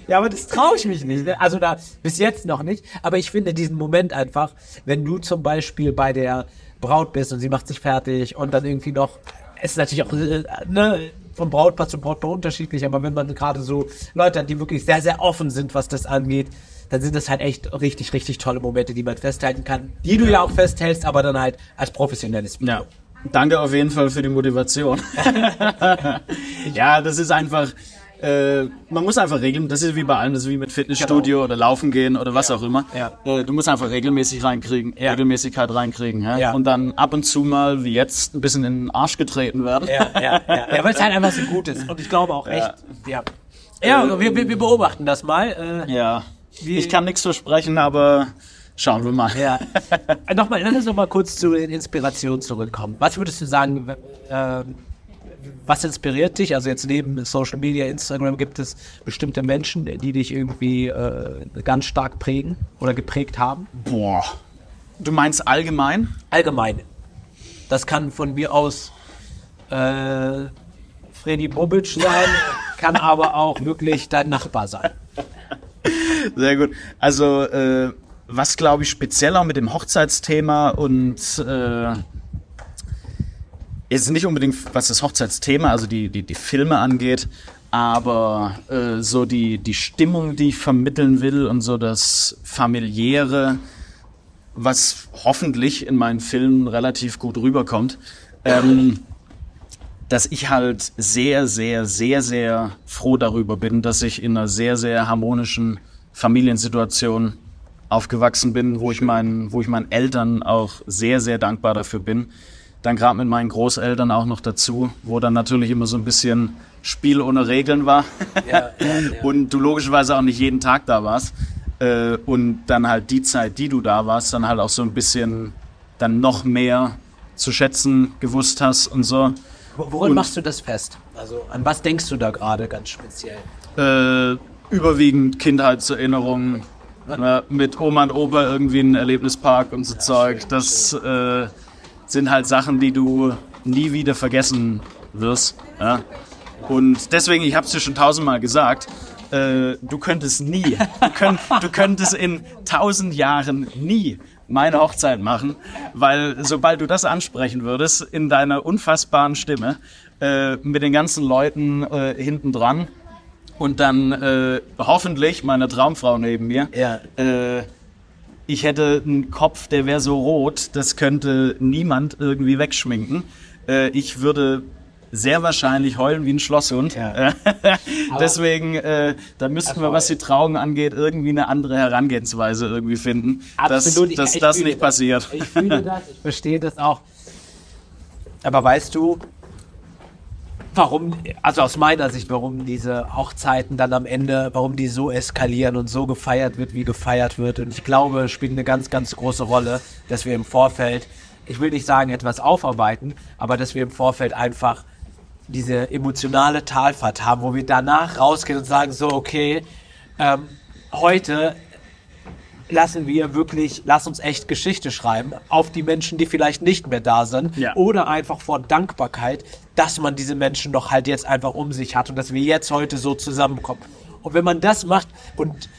Ja, aber das traue ich mich nicht. ne? Also da bis jetzt noch nicht. Aber ich finde diesen Moment einfach, wenn du zum Beispiel bei der Braut bist und sie macht sich fertig und dann irgendwie noch, es ist natürlich auch äh, ne, vom Brautpaar zu Brautpaar unterschiedlich, aber wenn man gerade so Leute hat, die wirklich sehr, sehr offen sind, was das angeht, dann sind das halt echt richtig, richtig tolle Momente, die man festhalten kann, die du ja auch festhältst, aber dann halt als professionelles Video. Ja. Danke auf jeden Fall für die Motivation. ja, das ist einfach, äh, man muss einfach regeln, das ist wie bei allem, das ist wie mit Fitnessstudio oder Laufen gehen oder was auch immer. Ja. Äh, du musst einfach regelmäßig reinkriegen, Ja. Regelmäßigkeit reinkriegen. Ja? Ja. Und dann ab und zu mal, wie jetzt, ein bisschen in den Arsch getreten werden. Ja, ja, ja. ja weil es halt einfach so gut ist. Und ich glaube auch echt, ja. Ja, wir, wir, wir beobachten das mal. Äh, Ja. Ich kann nichts versprechen, aber schauen wir mal. ja. Äh, nochmal, lass uns noch mal kurz zu den Inspirationen zurückkommen. Was würdest du sagen, ähm, was inspiriert dich? Also jetzt neben Social Media, Instagram gibt es bestimmte Menschen, die dich irgendwie äh, ganz stark prägen oder geprägt haben? Boah. Du meinst allgemein? Allgemein. Das kann von mir aus äh, Freddy Bobic sein, kann aber auch wirklich dein Nachbar sein. Sehr gut. Also, äh, was glaube ich speziell auch mit dem Hochzeitsthema und äh, jetzt nicht unbedingt was das Hochzeitsthema, also die, die, die Filme angeht, aber äh, so die, die Stimmung, die ich vermitteln will und so das familiäre, was hoffentlich in meinen Filmen relativ gut rüberkommt. Ähm, dass ich halt sehr, sehr, sehr, sehr froh darüber bin, dass ich in einer sehr, sehr harmonischen Familiensituation aufgewachsen bin, wo ich meinen, wo ich meinen Eltern auch sehr, sehr dankbar dafür bin. Dann gerade mit meinen Großeltern auch noch dazu, wo dann natürlich immer so ein bisschen Spiel ohne Regeln war Ja, ja, ja. und du logischerweise auch nicht jeden Tag da warst. Äh, und dann halt die Zeit, die du da warst, dann halt auch so ein bisschen dann noch mehr zu schätzen gewusst hast und so. Wo- Worin Und- machst du das fest? Also an was denkst du da gerade ganz speziell? äh, überwiegend Kindheitserinnerungen ne, mit Oma und Opa irgendwie einen Erlebnispark und so Zeug. Das äh, sind halt Sachen, die du nie wieder vergessen wirst. Ja? Und deswegen, ich habe es dir schon tausendmal gesagt, äh, du könntest nie, du, könnt, du könntest in tausend Jahren nie meine Hochzeit machen, weil sobald du das ansprechen würdest, in deiner unfassbaren Stimme, äh, mit den ganzen Leuten äh, hinten dran und dann äh, hoffentlich meine Traumfrau neben mir, Ja. äh, ich hätte einen Kopf, der wäre so rot, das könnte niemand irgendwie wegschminken. Äh, ich würde sehr wahrscheinlich heulen wie ein Schlosshund. Ja. Deswegen, äh, da müssten wir, was die Trauung angeht, irgendwie eine andere Herangehensweise irgendwie finden, Absolut, ich- dass, dass ich das fühle nicht das. passiert. Ich fühle das, ich verstehe das auch. Aber weißt du, warum, also aus meiner Sicht, warum diese Hochzeiten dann am Ende, warum die so eskalieren und so gefeiert wird, wie gefeiert wird? Und ich glaube, es spielt eine ganz, ganz große Rolle, dass wir im Vorfeld, ich will nicht sagen etwas aufarbeiten, aber dass wir im Vorfeld einfach diese emotionale Talfahrt haben, wo wir danach rausgehen und sagen, so, okay, ähm, heute lassen wir wirklich, lass uns echt Geschichte schreiben auf die Menschen, die vielleicht nicht mehr da sind. Ja. Oder einfach vor Dankbarkeit, dass man diese Menschen doch halt jetzt einfach um sich hat und dass wir jetzt heute so zusammenkommen. Und wenn man das macht und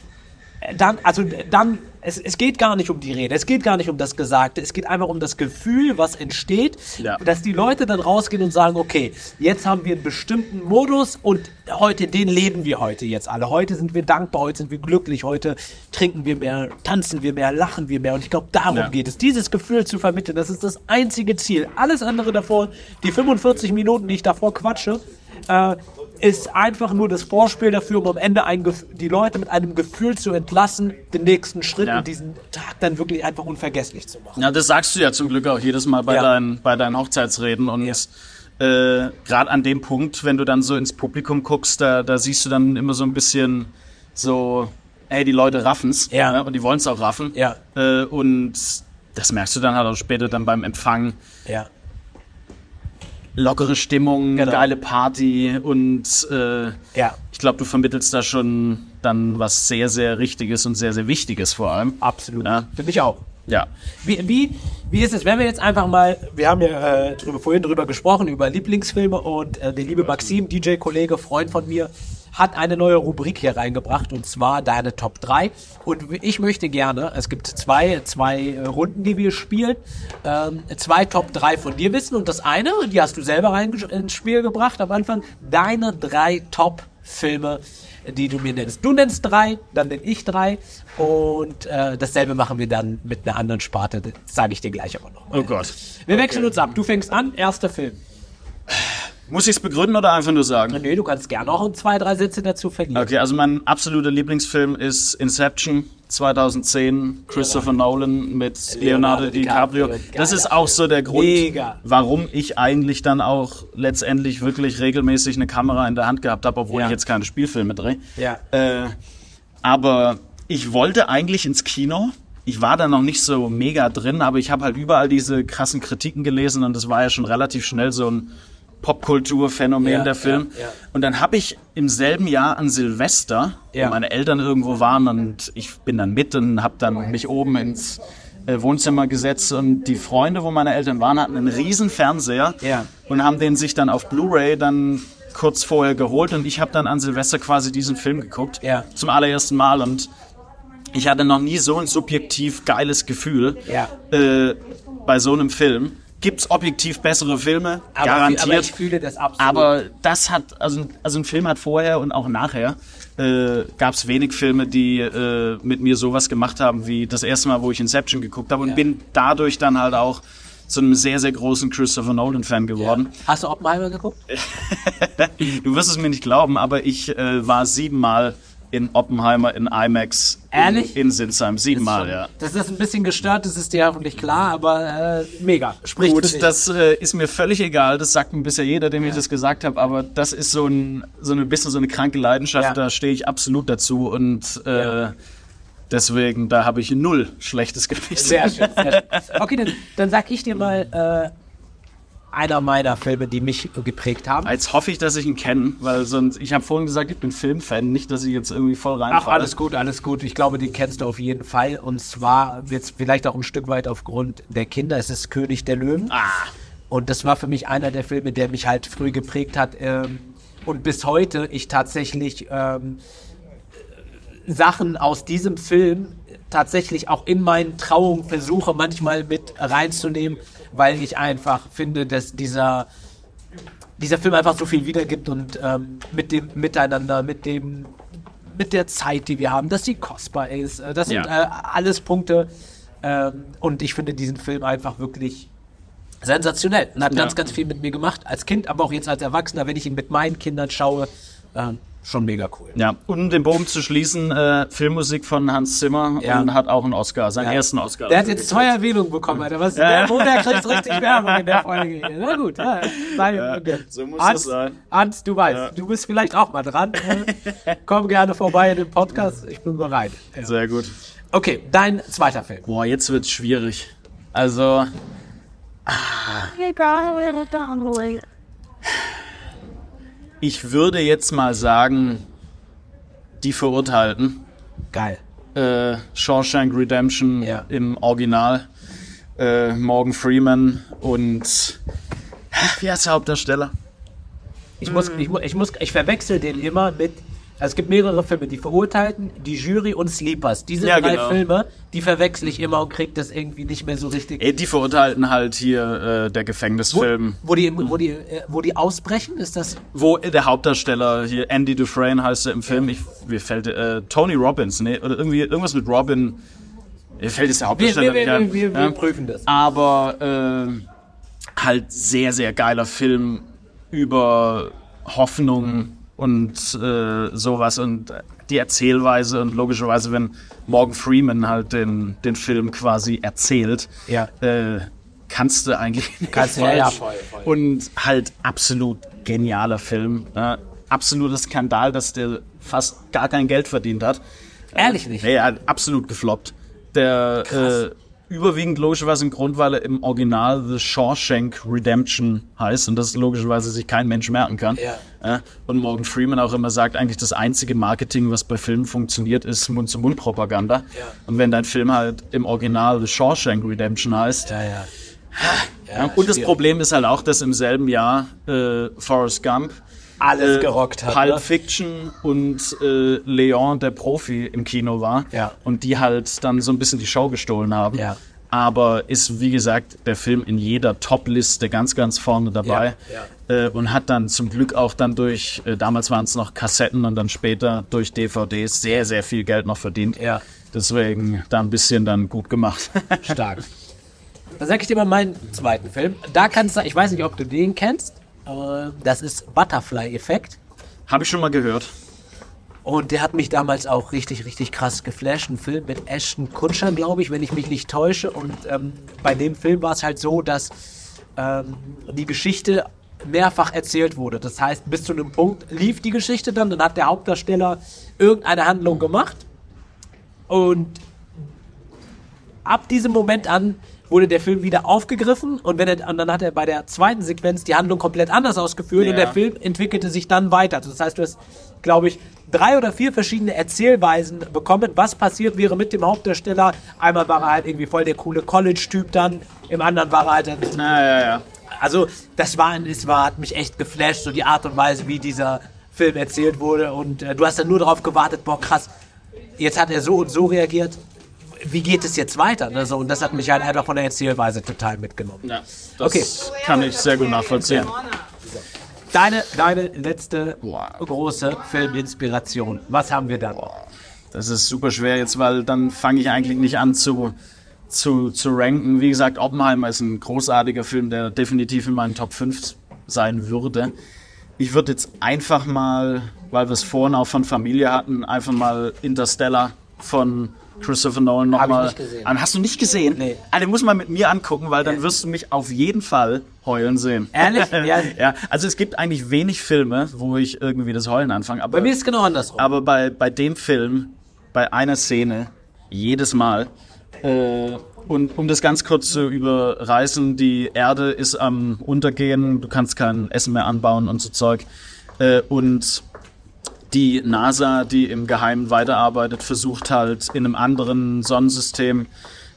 dann, also dann, es, es geht gar nicht um die Rede, es geht gar nicht um das Gesagte, es geht einfach um das Gefühl, was entsteht, Ja. dass die Leute dann rausgehen und sagen, okay, jetzt haben wir einen bestimmten Modus und heute, den leben wir heute jetzt alle. Heute sind wir dankbar, heute sind wir glücklich, heute trinken wir mehr, tanzen wir mehr, lachen wir mehr und ich glaube, darum Ja. geht es, dieses Gefühl zu vermitteln, das ist das einzige Ziel. Alles andere davor, die 45 Minuten, die ich davor quatsche, äh, ist einfach nur das Vorspiel dafür, um am Ende die Leute mit einem Gefühl zu entlassen, den nächsten Schritt Ja. und diesen Tag dann wirklich einfach unvergesslich zu machen. Ja, das sagst du ja zum Glück auch jedes Mal bei, Ja. deinen, bei deinen Hochzeitsreden. Und Ja. äh, gerade an dem Punkt, wenn du dann so ins Publikum guckst, da, da siehst du dann immer so ein bisschen so, ey, die Leute raffen's. Ja. ne, Und die wollen's auch raffen. Ja. Äh, und das merkst du dann halt auch später dann beim Empfang. Ja. Lockere Stimmung, Genau. geile Party und äh, Ja. ich glaube, du vermittelst da schon dann was sehr, sehr Richtiges und sehr, sehr Wichtiges vor allem. Absolut. Ja. Finde ich auch. Ja. Wie, wie, wie ist es, wenn wir jetzt einfach mal, wir haben ja äh, drüber, vorhin drüber gesprochen, über Lieblingsfilme und äh, der liebe Maxim, DJ-Kollege, Freund von mir, hat eine neue Rubrik hier reingebracht und zwar deine Top 3. Und ich möchte gerne, es gibt zwei, zwei Runden, die wir spielen, ähm, zwei Top 3 von dir wissen und das eine, die hast du selber rein ins Spiel gebracht am Anfang, deine drei Top-Filme, die du mir nennst. Du nennst drei, dann nenn ich drei und äh, dasselbe machen wir dann mit einer anderen Sparte, das sage ich dir gleich aber noch. Oh Gott. Wir wechseln uns ab. Du fängst an, erster Film. Muss ich es begründen oder einfach nur sagen? Nee, du kannst gerne auch zwei, drei Sätze dazu verlieren. Okay, also mein absoluter Lieblingsfilm ist Inception 2010, Christopher Nolan mit Leonardo, Leonardo DiCaprio. DiCaprio. Das ist auch so der Grund, Mega. warum ich eigentlich dann auch letztendlich wirklich regelmäßig eine Kamera in der Hand gehabt habe, obwohl Ja. ich jetzt keine Spielfilme drehe. Ja. Äh, aber ich wollte eigentlich ins Kino. Ich war da noch nicht so mega drin, aber ich habe halt überall diese krassen Kritiken gelesen und das war ja schon relativ schnell so ein Popkulturphänomen Ja, der Film. ja, ja. Und dann habe ich im selben Jahr an Silvester, wo meine Eltern irgendwo waren und ich bin dann mit und habe dann mich oben ins äh, Wohnzimmer gesetzt und die Freunde, wo meine Eltern waren, hatten einen riesen Fernseher und haben den sich dann auf Blu-ray dann kurz vorher geholt und ich habe dann an Silvester quasi diesen Film geguckt. Ja. Zum allerersten Mal und ich hatte noch nie so ein subjektiv geiles Gefühl äh, bei so einem Film. Gibt's objektiv bessere Filme? Aber, Garantiert. aber ich fühle das absolut. Aber das hat, also, also ein Film hat vorher und auch nachher, äh, gab es wenig Filme, die äh, mit mir sowas gemacht haben, wie das erste Mal, wo ich Inception geguckt habe und bin dadurch dann halt auch zu einem sehr, sehr großen Christopher Nolan-Fan geworden. Hast du Oppenheimer geguckt? Du wirst es mir nicht glauben, aber ich äh, war siebenmal in Oppenheimer in IMAX Ehrlich? in, in Sinsheim. Siebenmal, ja. Das ist ein bisschen gestört, das ist dir hoffentlich klar, aber äh, mega. Spricht Gut, das äh, ist mir völlig egal. Das sagt mir bisher jeder, dem ich das gesagt habe. Aber das ist so ein, so ein bisschen so eine kranke Leidenschaft. Ja. Da stehe ich absolut dazu und äh, Ja. deswegen da habe ich null schlechtes Gewissen. Sehr schön. Sehr schön. Okay, dann, dann sag ich dir mal äh, einer meiner Filme, die mich geprägt haben. Jetzt hoffe ich, dass ich ihn kenne, weil sonst ich habe vorhin gesagt, ich bin Filmfan, nicht, dass ich jetzt irgendwie voll Ach, reinfalle. alles gut, alles gut. Ich glaube, den kennst du auf jeden Fall. Und zwar jetzt vielleicht auch ein Stück weit aufgrund der Kinder. Es ist König der Löwen. Ah, Und das war für mich einer der Filme, der mich halt früh geprägt hat. Ähm, und bis heute ich tatsächlich ähm, Sachen aus diesem Film tatsächlich auch in meinen Trauungen versuche, manchmal mit reinzunehmen, weil ich einfach finde, dass dieser, dieser Film einfach so viel wiedergibt und ähm, mit dem Miteinander, mit dem, mit der Zeit, die wir haben, dass sie kostbar ist. Äh, Das sind Ja. äh, alles Punkte. Ähm, und ich finde diesen Film einfach wirklich sensationell und hat Ja. ganz, ganz viel mit mir gemacht. Als Kind, aber auch jetzt als Erwachsener, wenn ich ihn mit meinen Kindern schaue, äh, schon mega cool. Ja, um den Bogen zu schließen, äh, Filmmusik von Hans Zimmer Ja. und hat auch einen Oscar, seinen Ja. ersten Oscar. Der hat jetzt zwei Erwähnungen bekommen, Alter. Was? Ja. Der, der kriegt richtig Werbung in der Folge. Na gut, ja, sei, so muss Hans, es sein. Hans, du weißt, Ja. du bist vielleicht auch mal dran. Äh, Komm gerne vorbei in den Podcast. Ich bin bereit. Ja. Sehr gut. Okay, dein zweiter Film. Boah, jetzt wird's schwierig. Also, ich würde jetzt mal sagen, die Verurteilten. Geil. Äh, Shawshank Redemption Ja. im Original. Äh, Morgan Freeman und wie heißt der Hauptdarsteller? Ich muss, ich, ich muss, ich verwechsel den immer mit. Also es gibt mehrere Filme, die Verurteilten, die Jury und Sleepers. Diese Ja, drei genau. Filme, die verwechsel ich immer und krieg das irgendwie nicht mehr so richtig. Ey, die Verurteilten halt hier äh, der Wo, Gefängnisfilm, wo, die, wo, die, äh, wo die ausbrechen, ist das? wo der Hauptdarsteller hier Andy Dufresne heißt er im Film. Ich, mir fällt äh, Tony Robbins, ne? Oder irgendwie irgendwas mit Robin. Mir fällt es der Wir, Hauptdarsteller wir, nicht wir, ein. wir, wir Ja. prüfen das. Aber äh, halt sehr, sehr geiler Film über Hoffnung und äh, sowas und die Erzählweise und logischerweise, wenn Morgan Freeman halt den, den Film quasi erzählt, Ja. äh, kannst du eigentlich nicht Kannst du, ja, falsch. ja, voll, voll. Und halt absolut genialer Film. Ja, absoluter Skandal, dass der fast gar kein Geld verdient hat. Ehrlich nicht. Nee, hat absolut gefloppt. Der äh, überwiegend logischerweise ein Grund, weil er im Original The Shawshank Redemption heißt und das logischerweise sich kein Mensch merken kann. Ja. Ja, und Morgan Freeman auch immer sagt, eigentlich das einzige Marketing, was bei Filmen funktioniert, ist Mund-zu-Mund-Propaganda. Und wenn dein Film halt im Original The Shawshank Redemption heißt, Ja, ja. ja, und das Problem ist halt auch, dass im selben Jahr äh, Forrest Gump Alles gerockt hat, Pulp ne? Fiction und äh, Leon, der Profi, im Kino war. Ja. Und die halt dann so ein bisschen die Show gestohlen haben. Ja. Aber ist, wie gesagt, der Film in jeder Top-Liste ganz, ganz vorne dabei. Äh, und hat dann zum Glück auch dann durch, äh, damals waren es noch Kassetten und dann später durch DVDs sehr, sehr viel Geld noch verdient. Ja. Deswegen da ein bisschen dann gut gemacht. Stark. Dann sag ich dir mal meinen zweiten Film. Da kannst du, ich weiß nicht, ob du den kennst. Aber Das ist Butterfly-Effekt. Habe ich schon mal gehört. Und der hat mich damals auch richtig, richtig krass geflasht. Ein Film mit Ashton Kutcher, glaube ich, wenn ich mich nicht täusche. Und ähm, bei dem Film war es halt so, dass ähm, die Geschichte mehrfach erzählt wurde. Das heißt, bis zu einem Punkt lief die Geschichte dann, dann hat der Hauptdarsteller irgendeine Handlung gemacht. Und ab diesem Moment an wurde der Film wieder aufgegriffen und, wenn er, und dann hat er bei der zweiten Sequenz die Handlung komplett anders ausgeführt und Ja. der Film entwickelte sich dann weiter. Das heißt, du hast, glaube ich, drei oder vier verschiedene Erzählweisen bekommen, was passiert wäre mit dem Hauptdarsteller. Einmal war er halt irgendwie voll der coole College-Typ dann, im anderen war er halt ein Ja, ja, ja. also das war, es war, hat mich echt geflasht, so die Art und Weise, wie dieser Film erzählt wurde. Und äh, du hast dann nur darauf gewartet, boah krass, jetzt hat er so und so reagiert. Wie geht es jetzt weiter? Ne? So, und das hat mich halt einfach von der Erzählweise total mitgenommen. ja das Okay. kann ich sehr gut nachvollziehen. Deine, deine letzte Boah. große Filminspiration. Was haben wir dann? Das ist super schwer jetzt, weil dann fange ich eigentlich nicht an zu, zu, zu ranken. Wie gesagt, Oppenheimer ist ein großartiger Film, der definitiv in meinen Top 5 sein würde. Ich würde jetzt einfach mal, weil wir es vorhin auch von Familie hatten, einfach mal Interstellar von Christopher Nolan nochmal. Ah, Hast du nicht gesehen? Nee. Ah, den muss man mit mir angucken, weil dann wirst du mich auf jeden Fall heulen sehen. Ehrlich? Ja. ja, also es gibt eigentlich wenig Filme, wo ich irgendwie das Heulen anfange. Aber Bei mir ist es genau andersrum. aber bei, bei dem Film, bei einer Szene, jedes Mal. Äh, und um das ganz kurz zu überreißen, die Erde ist am Untergehen, du kannst kein Essen mehr anbauen und so Zeug. Äh, und die NASA, die im Geheimen weiterarbeitet, versucht halt in einem anderen Sonnensystem,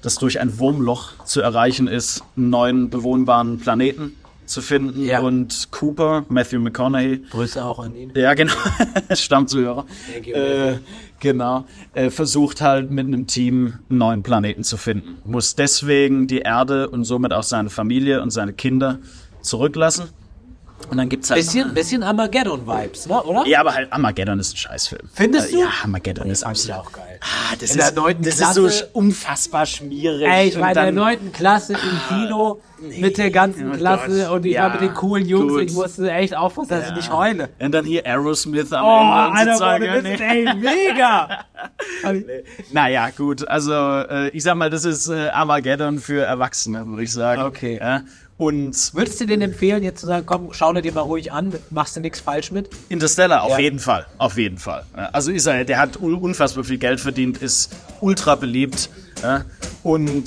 das durch ein Wurmloch zu erreichen ist, einen neuen bewohnbaren Planeten zu finden Ja. und Cooper, Matthew McConaughey, Grüße auch an ihn. ja, genau. Stammzuhörer. You, Äh, genau. Äh, versucht halt mit einem Team einen neuen Planeten zu finden. Muss deswegen die Erde und somit auch seine Familie und seine Kinder zurücklassen. Und dann gibt's halt. Bisschen, bisschen Armageddon-Vibes, ne, oder? Ja, aber halt Armageddon ist ein Scheißfilm. Findest Äh, du? Ja, Armageddon ist fand ich absolut. auch geil. Ah, das In der ist, neunten das Klasse- ist so unfassbar schmierig. Ey, ich war in der neunten Klasse im Kino mit der ganzen Oh Klasse Gott. und ich Ja, war mit den coolen Jungs. gut. Ich musste echt aufpassen, dass ich nicht heule. Und dann hier Aerosmith am Oh, Ende. und Alter, nee. ey, mega. Naja, gut, also äh, ich sag mal, das ist äh, Armageddon für Erwachsene, würde ich sagen. Okay. Ja? Und Würdest du den empfehlen, jetzt zu sagen, komm, schau dir mal ruhig an, machst du nichts falsch mit? Interstellar, auf Ja. jeden Fall, auf jeden Fall. Also ist er, der hat un- unfassbar viel Geld verdient, ist ultra beliebt. Und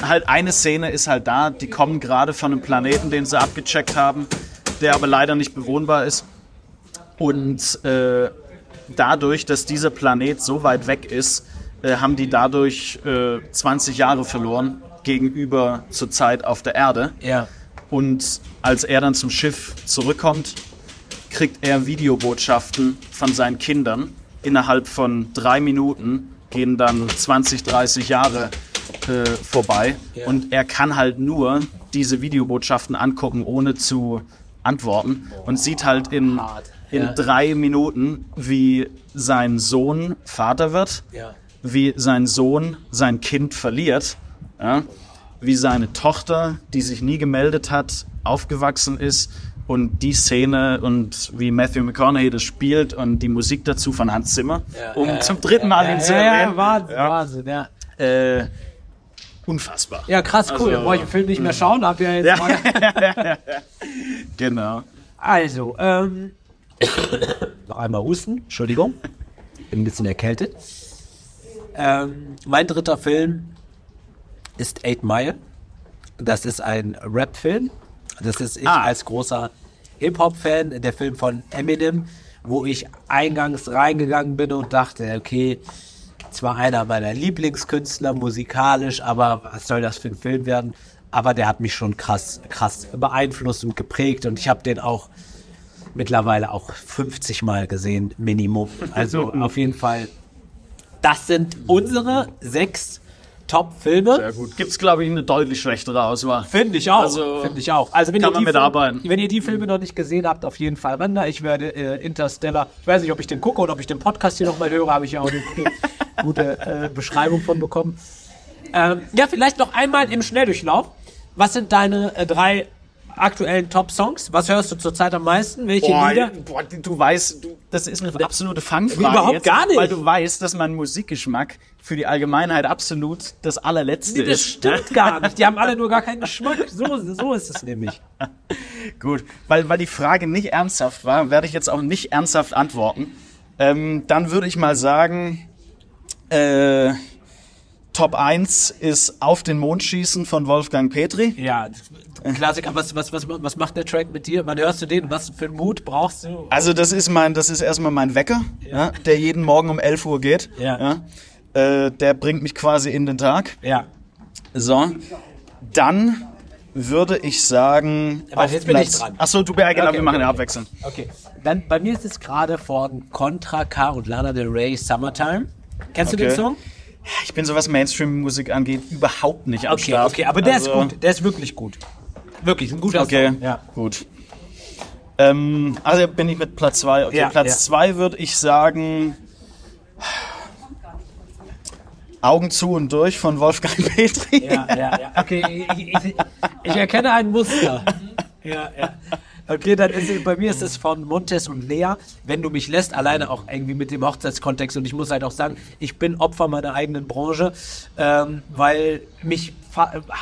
halt eine Szene ist halt da, die kommen gerade von einem Planeten, den sie abgecheckt haben, der aber leider nicht bewohnbar ist. Und äh, dadurch, dass dieser Planet so weit weg ist, äh, haben die dadurch äh, 20 Jahre verloren gegenüber zur Zeit auf der Erde. Ja. Und als er dann zum Schiff zurückkommt, kriegt er Videobotschaften von seinen Kindern. Innerhalb von drei Minuten gehen dann 20, 30 Jahre äh, vorbei. Ja. Und er kann halt nur diese Videobotschaften angucken, ohne zu antworten. Und sieht halt in, in Ja. drei Minuten, wie sein Sohn Vater wird Ja. wie sein Sohn sein Kind verliert, ja, wie seine Tochter, die sich nie gemeldet hat, aufgewachsen ist und die Szene und wie Matthew McConaughey das spielt und die Musik dazu von Hans Zimmer, um ja, zum dritten Mal ihn zu Ja, ja, erwähnen. Wahnsinn, Wahnsinn, ja. Äh, unfassbar. Ja, krass, cool. Also, Dann brauche ich den Film nicht mehr schauen. Hab ja jetzt Ja. mal. Genau. Also, ähm. noch einmal husten. Entschuldigung. Bin ein bisschen erkältet. Ähm, mein dritter Film ist Eight Mile. Das ist ein Rap-Film. Das ist ich Ah. als großer Hip-Hop-Fan, der Film von Eminem, wo ich eingangs reingegangen bin und dachte, okay, zwar einer meiner Lieblingskünstler musikalisch, aber was soll das für ein Film werden? Aber der hat mich schon krass, krass beeinflusst und geprägt und ich habe den auch mittlerweile auch 50 Mal gesehen, Minimum. Also auf jeden Fall, das sind unsere sechs Top-Filme. Sehr gut. Gibt's, glaube ich, eine deutlich schlechtere Auswahl. Finde ich auch. Also, Finde ich auch. Also wenn kann ihr man die mitarbeiten. Filme, wenn ihr die Filme noch nicht gesehen habt, auf jeden Fall ran da. Ich werde äh, Interstellar. Ich weiß nicht, ob ich den gucke oder ob ich den Podcast hier nochmal höre. Habe ich ja auch eine gute, gute äh, Beschreibung von bekommen. Ähm, ja, vielleicht noch einmal im Schnelldurchlauf. Was sind deine äh, drei aktuellen Top-Songs? Was hörst du zurzeit am meisten? Welche Boah, Lieder? boah, du weißt, du, das ist eine absolute Fangfrage. Überhaupt jetzt, gar nicht. Weil du weißt, dass mein Musikgeschmack für die Allgemeinheit absolut das allerletzte Nee, das ist. stimmt gar nicht. Die haben alle nur gar keinen Geschmack. So, so ist es nämlich. Gut, weil, weil die Frage nicht ernsthaft war, werde ich jetzt auch nicht ernsthaft antworten. Ähm, dann würde ich mal sagen, äh, Top 1 ist Auf den Mond schießen von Wolfgang Petri. Ja, Klassiker. Was, was, was, was macht der Track mit dir? Wann hörst du den? Was für einen Mut brauchst du? Also das ist mein, das ist erstmal mein Wecker, ja. der jeden Morgen um 11 Uhr geht. Ja. Äh, der bringt mich quasi in den Tag. Ja. So, dann würde ich sagen. Aber jetzt bin ich dran. Achso, du, ja, genau, Okay, wir machen okay, ja abwechselnd. Okay. Dann bei mir ist es gerade von Contra K und Lana Del Rey Summertime. Kennst du Okay. den Song? Ich bin so was Mainstream-Musik angeht überhaupt nicht am Okay, Start. okay, aber der Also, ist gut. Der ist wirklich gut. Wirklich, ein guter Okay, Song. Ja. gut. Ähm, also bin ich mit Platz 2. Okay, Ja, Platz ja. 2 würde ich sagen. Augen zu und durch von Wolfgang Petri. Ja, ja, ja. Okay, ich, ich, ich erkenne ein Muster. Ja, ja. Okay, dann ist bei mir ist es von Montes und Lea, wenn du mich lässt, alleine auch irgendwie mit dem Hochzeitskontext. Und ich muss halt auch sagen, ich bin Opfer meiner eigenen Branche, ähm, weil mich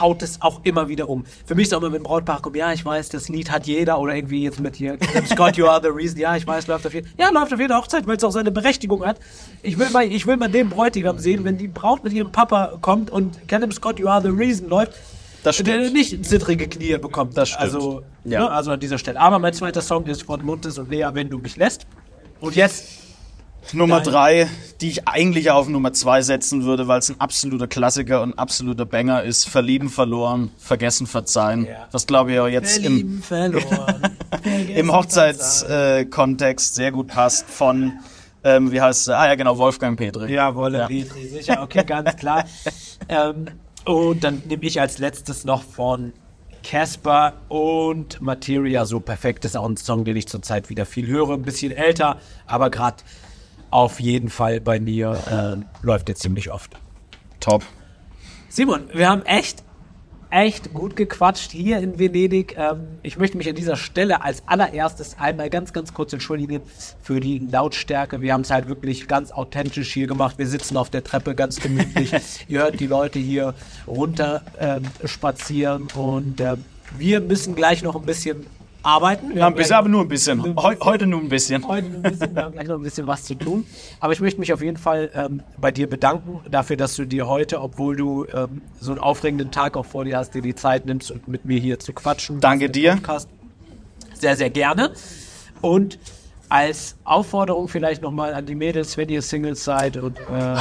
haut es auch immer wieder um. Für mich ist auch immer, wenn Brautpaar kommt, ja, ich weiß, das Lied hat jeder oder irgendwie jetzt mit hier, Scott, you are the reason, ja, ich weiß, läuft auf jeden Ja, läuft auf jeder Hochzeit, weil es auch seine Berechtigung hat. Ich will mal, ich will mal den Bräutigam sehen, wenn die Braut mit ihrem Papa kommt und Callum Scott, you are the reason läuft, Das stimmt. der nicht zittrige Knie bekommt. Das stimmt. Also, Ja. ne, also an dieser Stelle. Aber mein zweiter Song ist von Montes und Lea, wenn du mich lässt. Und jetzt Nummer Nein. drei, die ich eigentlich auf Nummer zwei setzen würde, weil es ein absoluter Klassiker und absoluter Banger ist. Verlieben, verloren, vergessen, verzeihen. Ja. Was glaube ich auch jetzt im, verloren. im Hochzeitskontext sehr gut passt von, ähm, wie heißt er? Ah ja, genau, Wolfgang Petri. Ja, Wolle Ja. Petri, sicher, okay, ganz klar. ähm, und dann nehme ich als letztes noch von Casper und Materia so perfekt. Das ist auch ein Song, den ich zurzeit wieder viel höre. Ein bisschen älter, aber gerade auf jeden Fall bei mir äh, läuft er ziemlich oft. Top. Simon, wir haben echt, echt gut gequatscht hier in Venedig. Ähm, ich möchte mich an dieser Stelle als allererstes einmal ganz, ganz kurz entschuldigen für die Lautstärke. Wir haben es halt wirklich ganz authentisch hier gemacht. Wir sitzen auf der Treppe ganz gemütlich. Ihr hört die Leute hier runter ähm, spazieren und äh, wir müssen gleich noch ein bisschen arbeiten. Wir Ja, ein haben bisschen, aber nur ein bisschen. Heu, heute nur ein bisschen. heute ein bisschen, wir haben gleich noch ein bisschen was zu tun. Aber ich möchte mich auf jeden Fall ähm, bei dir bedanken dafür, dass du dir heute, obwohl du ähm, so einen aufregenden Tag auch vor dir hast, dir die Zeit nimmst und mit mir hier zu quatschen. Danke dir. Podcast. Sehr, sehr gerne. Und als Aufforderung vielleicht nochmal an die Mädels, wenn ihr Singles seid und äh,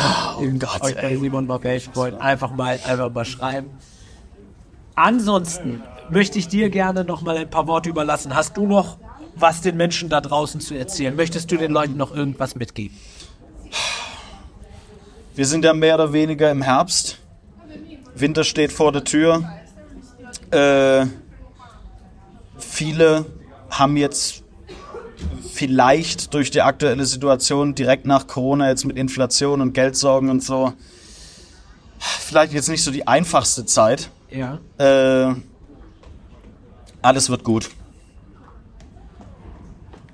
Gott, euch bei. Simon Barbeich wollt, einfach mal, einfach mal schreiben. Ansonsten möchte ich dir gerne noch mal ein paar Worte überlassen. Hast du noch was den Menschen da draußen zu erzählen? Möchtest du den Leuten noch irgendwas mitgeben? Wir sind ja mehr oder weniger im Herbst. Winter steht vor der Tür. Äh, viele haben jetzt vielleicht durch die aktuelle Situation direkt nach Corona jetzt mit Inflation und Geldsorgen und so vielleicht jetzt nicht so die einfachste Zeit. Ja. Äh, alles wird gut.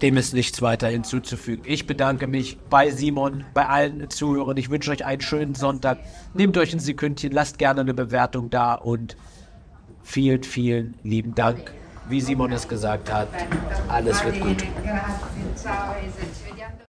Dem ist nichts weiter hinzuzufügen. Ich bedanke mich bei Simon, bei allen Zuhörern. Ich wünsche euch einen schönen Sonntag. Nehmt euch ein Sekündchen, lasst gerne eine Bewertung da und vielen, vielen lieben Dank. Wie Simon es gesagt hat, alles wird gut.